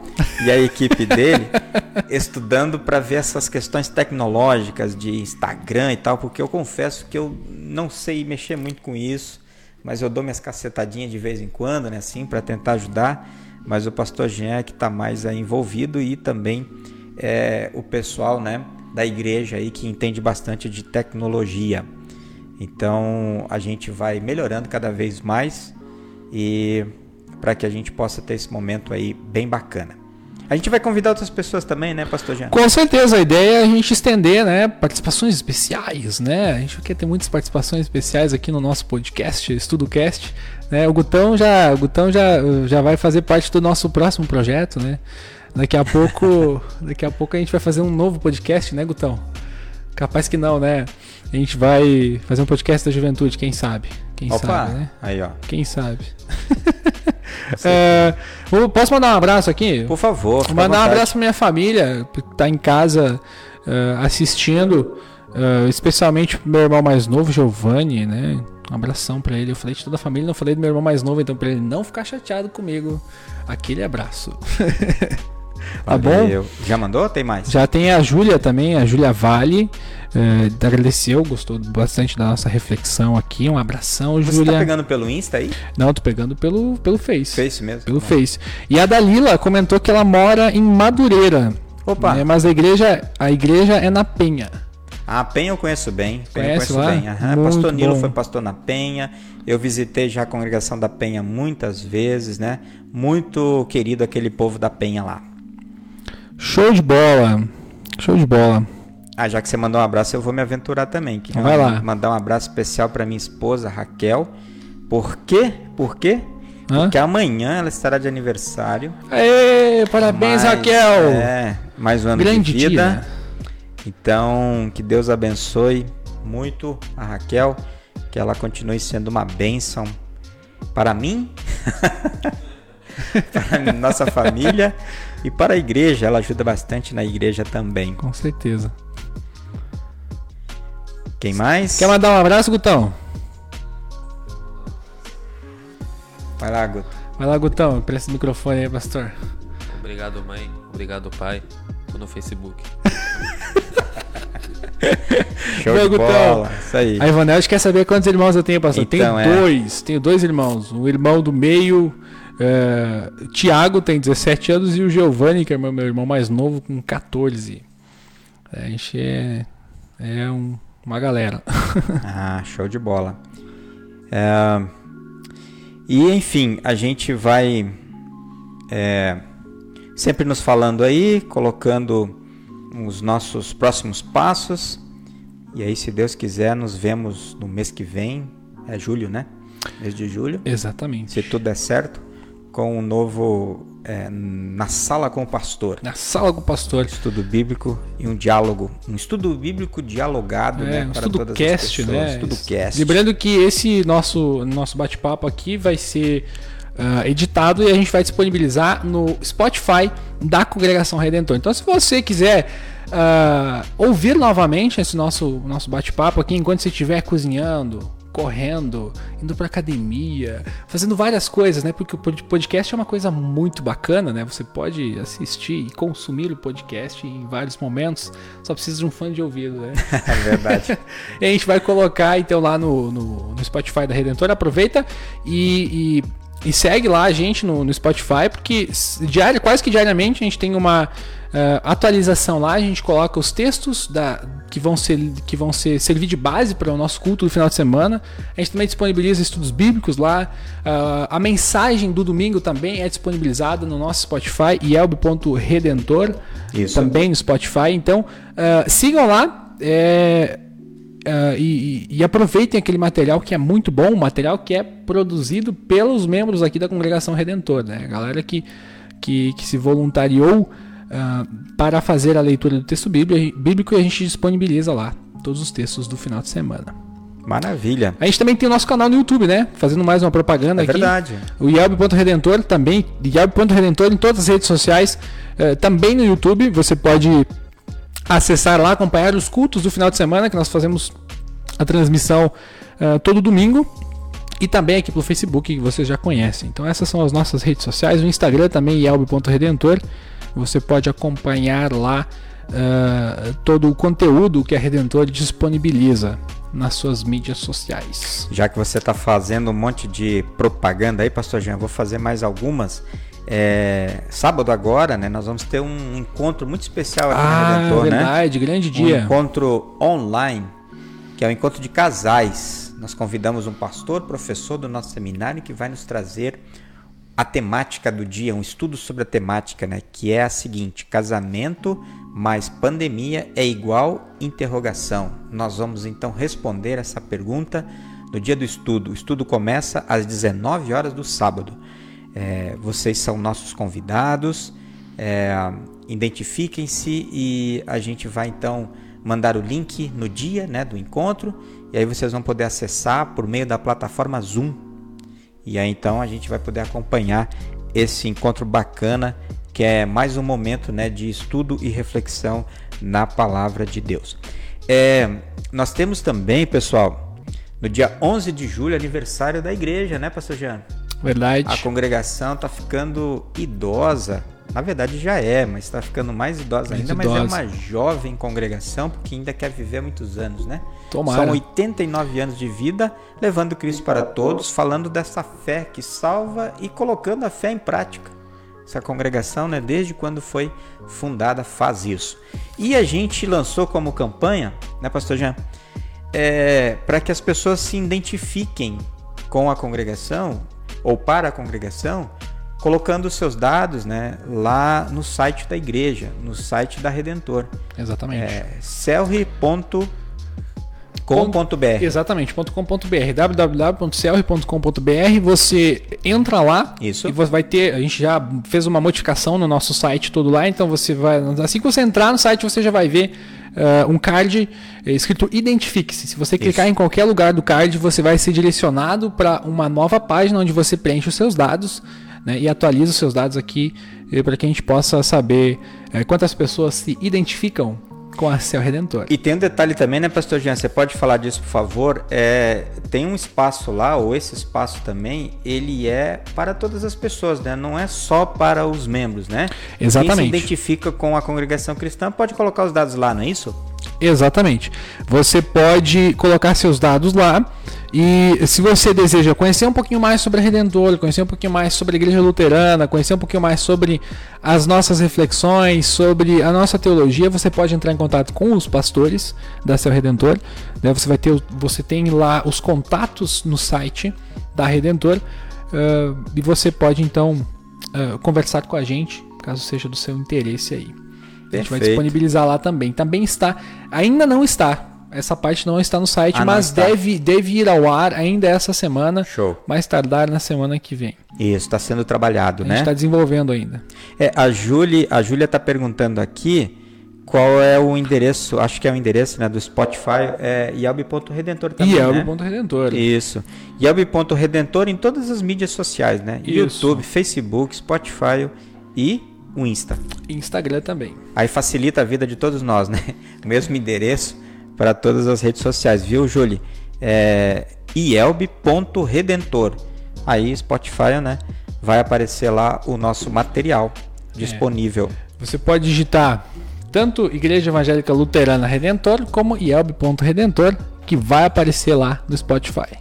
E a equipe dele, estudando para ver essas questões tecnológicas de Instagram e tal, porque eu confesso que eu não sei mexer muito com isso, mas eu dou minhas cacetadinhas de vez em quando, né? Assim, para tentar ajudar. Mas o pastor Jean é que está mais aí envolvido e também é, o pessoal, né? Da igreja aí que entende bastante de tecnologia. Então a gente vai melhorando cada vez mais e para que a gente possa ter esse momento aí bem bacana. A gente vai convidar outras pessoas também, né, Pastor Jean? Com certeza, a ideia é a gente estender, né, participações especiais, né? A gente quer ter muitas participações especiais aqui no nosso podcast, EstudoCast, né? O Gutão já, o Gutão já, já vai fazer parte do nosso próximo projeto, né? Daqui a pouco, daqui a pouco a gente vai fazer um novo podcast, né, Gutão? Capaz que não, né? A gente vai fazer um podcast da juventude, quem sabe? Quem Opa, sabe, né? aí ó. Quem sabe? É, posso mandar um abraço aqui? Por favor, Vou mandar um abraço pra minha família, que tá em casa eh, assistindo, eh, especialmente pro meu irmão mais novo, Giovanni, né? Um abração pra ele. Eu falei de toda a família, não falei do meu irmão mais novo, então pra ele não ficar chateado comigo, aquele abraço. tá bom? Já mandou? Tem mais? Já tem a Júlia também, a Júlia Vale, eh, agradeceu, gostou bastante da nossa reflexão aqui. Um abração, Você Júlia. tá pegando pelo Insta aí? Não, tô pegando pelo, pelo Face. Face mesmo? Pelo Face. E a Dalila comentou que ela mora em Madureira. Opa. né, mas a igreja, a igreja é na Penha. Ah, Penha eu conheço bem. Penha Conhece eu conheço lá? bem. Muito Pastor Nilo bom. foi pastor na Penha. Eu visitei já a congregação da Penha muitas vezes, né? Muito querido aquele povo da Penha lá. Show de bola. Show de bola. Ah, já que você mandou um abraço, eu vou me aventurar também. Queria Vai lá. Mandar um abraço especial para minha esposa Raquel. Por quê? Por quê? Hã? Porque amanhã ela estará de aniversário. Aê, parabéns, Mais- Raquel. É, mais um ano Grande de vida. dia. Então, que Deus abençoe muito a Raquel, que ela continue sendo uma bênção para mim, para nossa família e para a igreja. Ela ajuda bastante na igreja também. Com certeza. Quem mais? Quer mandar um abraço, Gutão? Vai lá, Guto. Vai lá, Gutão. Presta o microfone aí, pastor. Obrigado, mãe. Obrigado, pai. Tô no Facebook. Show Vai, de Gutão. bola. Isso aí. A Ivonete quer saber quantos irmãos eu tenho, pastor. Então, tenho é. dois. Tenho dois irmãos. O irmão do meio, é, Tiago, tem 17 anos, e o Giovanni, que é meu, meu irmão mais novo, com 14. A gente é, é um- uma galera. Ah, show de bola. É, E enfim, a gente vai é, sempre nos falando aí, colocando os nossos próximos passos. E aí, se Deus quiser, nos vemos no mês que vem É julho, né? Mês de julho. Exatamente. Se tudo der certo, com um novo é, na sala com o pastor. Na sala com o pastor. Estudo bíblico e um diálogo, um estudo bíblico dialogado, É, né, um para estudo todas cast, as pessoas. né? Estudo cast. Lembrando que esse nosso, nosso bate-papo aqui vai ser ah, editado e a gente vai disponibilizar no Spotify da Congregação Redentor. Então, se você quiser ah, ouvir novamente esse nosso, nosso bate-papo aqui enquanto você estiver cozinhando, correndo, indo pra academia, fazendo várias coisas, né? Porque o pod- podcast é uma coisa muito bacana, né? Você pode assistir e consumir o podcast em vários momentos. Só precisa de um fã de ouvido, né? É verdade. E a gente vai colocar então lá no, no, no Spotify da Redentor. Aproveita e, e, e segue lá a gente no, no Spotify, porque diário, quase que diariamente a gente tem uma eh, atualização lá. A gente coloca os textos da, que, vão ser, que vão ser servir de base para o nosso culto do final de semana. A gente também disponibiliza estudos bíblicos lá. Ah, a mensagem do domingo também é disponibilizada no nosso Spotify, yelb.redentor Isso. também no Spotify. Então, ah, sigam lá é, ah, e, e- aproveitem aquele material que é muito bom, material que é produzido pelos membros aqui da Congregação Redentor, né? A galera que, que, que se voluntariou ah, para fazer a leitura do texto bíbli- bíblico e a gente disponibiliza lá todos os textos do final de semana. Maravilha. A gente também tem o nosso canal no YouTube, né? Fazendo mais uma propaganda É aqui. verdade. O Yelb.redentor também, Yelb.redentor em todas as redes sociais, eh, também no YouTube. Você pode acessar lá, acompanhar os cultos do final de semana, que nós fazemos a transmissão eh, todo domingo. E também aqui pelo Facebook, que vocês já conhecem. Então essas são as nossas redes sociais. O Instagram também, Yelb.redentor. Você pode acompanhar lá eh, todo o conteúdo que a Redentor disponibiliza nas suas mídias sociais. Já que você está fazendo um monte de propaganda aí, Pastor Jean, vou fazer mais algumas. É, sábado agora, né? Nós vamos ter um encontro muito especial aqui no Ah, Redentor, né? verdade, grande Um dia. encontro online, que é o encontro de casais. Nós convidamos um pastor, professor do nosso seminário, que vai nos trazer a temática do dia, um estudo sobre a temática, né? Que é a seguinte: casamento mais pandemia é igual interrogação. Nós vamos então responder essa pergunta no dia do estudo. O estudo começa às 19 horas do sábado. É, vocês são nossos convidados. É, identifiquem-se e a gente vai então mandar o link no dia né, do encontro e aí vocês vão poder acessar por meio da plataforma Zoom. E aí então a gente vai poder acompanhar esse encontro bacana que é mais um momento né, de estudo e reflexão na palavra de Deus. É, nós temos também, pessoal, no dia 11 de julho, aniversário da igreja, né, Pastor Jean? Verdade. A congregação está ficando idosa. Na verdade já é, mas está ficando mais idosa Mais ainda. Mas idosa. é uma jovem congregação, porque ainda quer viver muitos anos, né? Tomara. São 89 anos de vida, levando Cristo para todos, falando dessa fé que salva e colocando a fé em prática. Essa congregação, né, desde quando foi fundada, faz isso. E a gente lançou como campanha, né, Pastor Jean? É, para que as pessoas se identifiquem com a congregação ou para a congregação, colocando os seus dados né, lá no site da igreja, no site da Redentor. Exatamente. É celre.com.br. Exatamente, .com.br, www.celre.com.br, você entra lá Isso. e você vai ter, a gente já fez uma modificação no nosso site todo lá, então você vai, assim que você entrar no site você já vai ver eh, um card eh, escrito identifique-se. Se você clicar Isso. em qualquer lugar do card, você vai ser direcionado para uma nova página onde você preenche os seus dados né, e atualiza os seus dados aqui para que a gente possa saber eh, quantas pessoas se identificam com a Céu Redentor. E tem um detalhe também, né, Pastor Jean? Você pode falar disso, por favor? É, tem um espaço lá, ou esse espaço também, ele é para todas as pessoas, né? Não é só para os membros, né? Quem Exatamente. se identifica com a congregação cristã pode colocar os dados lá, não é isso? Exatamente. Você pode colocar seus dados lá e se você deseja conhecer um pouquinho mais sobre a Redentor, conhecer um pouquinho mais sobre a Igreja Luterana, conhecer um pouquinho mais sobre as nossas reflexões, sobre a nossa teologia, você pode entrar em contato com os pastores da Céu Redentor. né? Você vai ter, você tem lá os contatos no site da Redentor ah, e você pode então ah, conversar com a gente, caso seja do seu interesse aí. A gente vai Perfeito. disponibilizar lá também. Também está, ainda não está, essa parte não está no site, Ah, mas deve, deve ir ao ar ainda essa semana. Show. Mais tardar na semana que vem. Isso, está sendo trabalhado, A né? gente está desenvolvendo ainda. É, a Júlia a Júlia está perguntando aqui qual é o endereço, acho que é o endereço né, do Spotify, é Yelb.redentor também, é né? Isso. Yelb.redentor em todas as mídias sociais, né? Isso. YouTube, Facebook, Spotify e o Insta. Instagram também. Aí facilita a vida de todos nós, né? O mesmo endereço para todas as redes sociais, viu, Júlia? É ielb.redentor. Aí Spotify, né? Vai aparecer lá o nosso material disponível. Você pode digitar tanto Igreja Evangélica Luterana Redentor como Yelb.redentor, que vai aparecer lá no Spotify.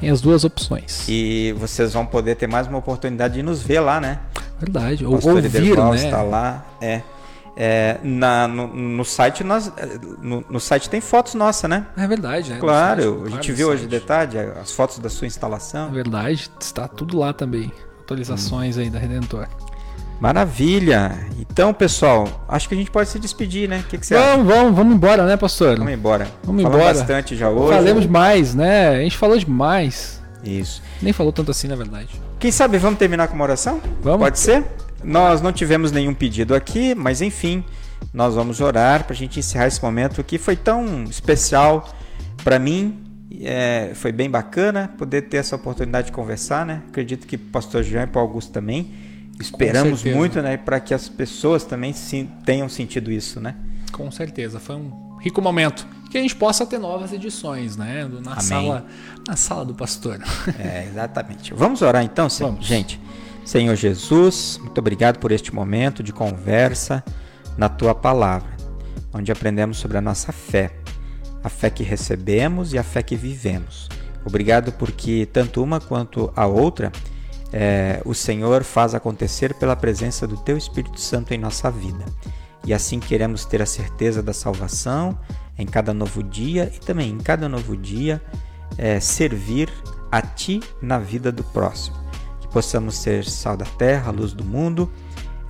Tem as duas opções. E vocês vão poder ter mais uma oportunidade de nos ver lá, né? Verdade. Ou ouvir, né? está lá. É. É, na, no, no site nós, no, no site tem fotos nossas, né? É verdade, né? Claro, No a site, gente viu hoje de site. detalhe as fotos da sua É instalação. verdade, está tudo lá também. Atualizações aí da Redentor. Maravilha! Então, pessoal, acho que a gente pode se despedir, né? O que, que você acha? Vamos, vamos, vamos embora, né, pastor? Vamos embora. Vamos Falamos embora. bastante já hoje. Falamos demais, né? A gente falou demais. Isso. Nem falou tanto assim, na verdade. Quem sabe vamos terminar com uma oração? Vamos. Pode ser? Nós não tivemos nenhum pedido aqui, mas enfim, nós vamos orar para a gente encerrar esse momento que foi tão especial para mim. É, foi bem bacana poder ter essa oportunidade de conversar, né? Acredito que pastor Jean e Paulo Augusto também. Esperamos muito, né? Para que as pessoas também se, tenham sentido isso, né? Com certeza, foi um rico momento. Que a gente possa ter novas edições, né? Na, Amém. sala, na sala do pastor. É, exatamente. Vamos orar então? Vamos. gente. Senhor Jesus, muito obrigado por este momento de conversa na tua palavra, onde aprendemos sobre a nossa fé, a fé que recebemos e a fé que vivemos. Obrigado porque tanto uma quanto a outra é, o Senhor faz acontecer pela presença do Teu Espírito Santo em nossa vida. E assim queremos ter a certeza da salvação em cada novo dia e também em cada novo dia é, servir a Ti na vida do próximo. Que possamos ser sal da terra, luz do mundo,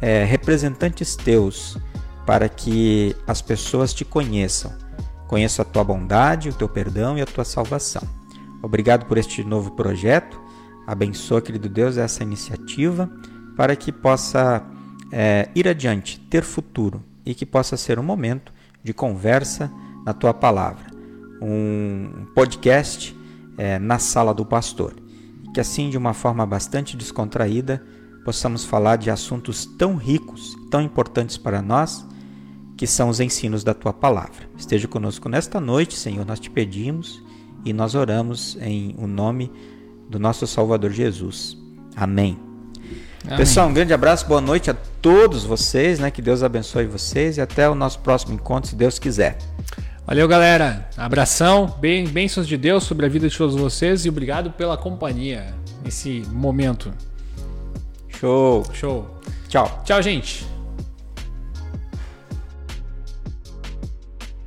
é, representantes Teus, para que as pessoas te conheçam. Conheçam a Tua bondade, o Teu perdão e a Tua salvação. Obrigado por este novo projeto. Abençoa, querido Deus, essa iniciativa para que possa é, ir adiante, ter futuro e que possa ser um momento de conversa na tua palavra, um podcast é, na sala do pastor. Que assim, de uma forma bastante descontraída, possamos falar de assuntos tão ricos, tão importantes para nós, que são os ensinos da tua palavra. Esteja conosco nesta noite, Senhor, nós te pedimos e nós oramos em o nome do nosso Salvador Jesus. Amém. Pessoal, um grande abraço, boa noite a todos vocês, né? Que Deus abençoe vocês e até o nosso próximo encontro, se Deus quiser. Valeu, galera. Abração, bem, bênçãos de Deus sobre a vida de todos vocês e obrigado pela companhia nesse momento. Show. Show. Tchau. Tchau, gente.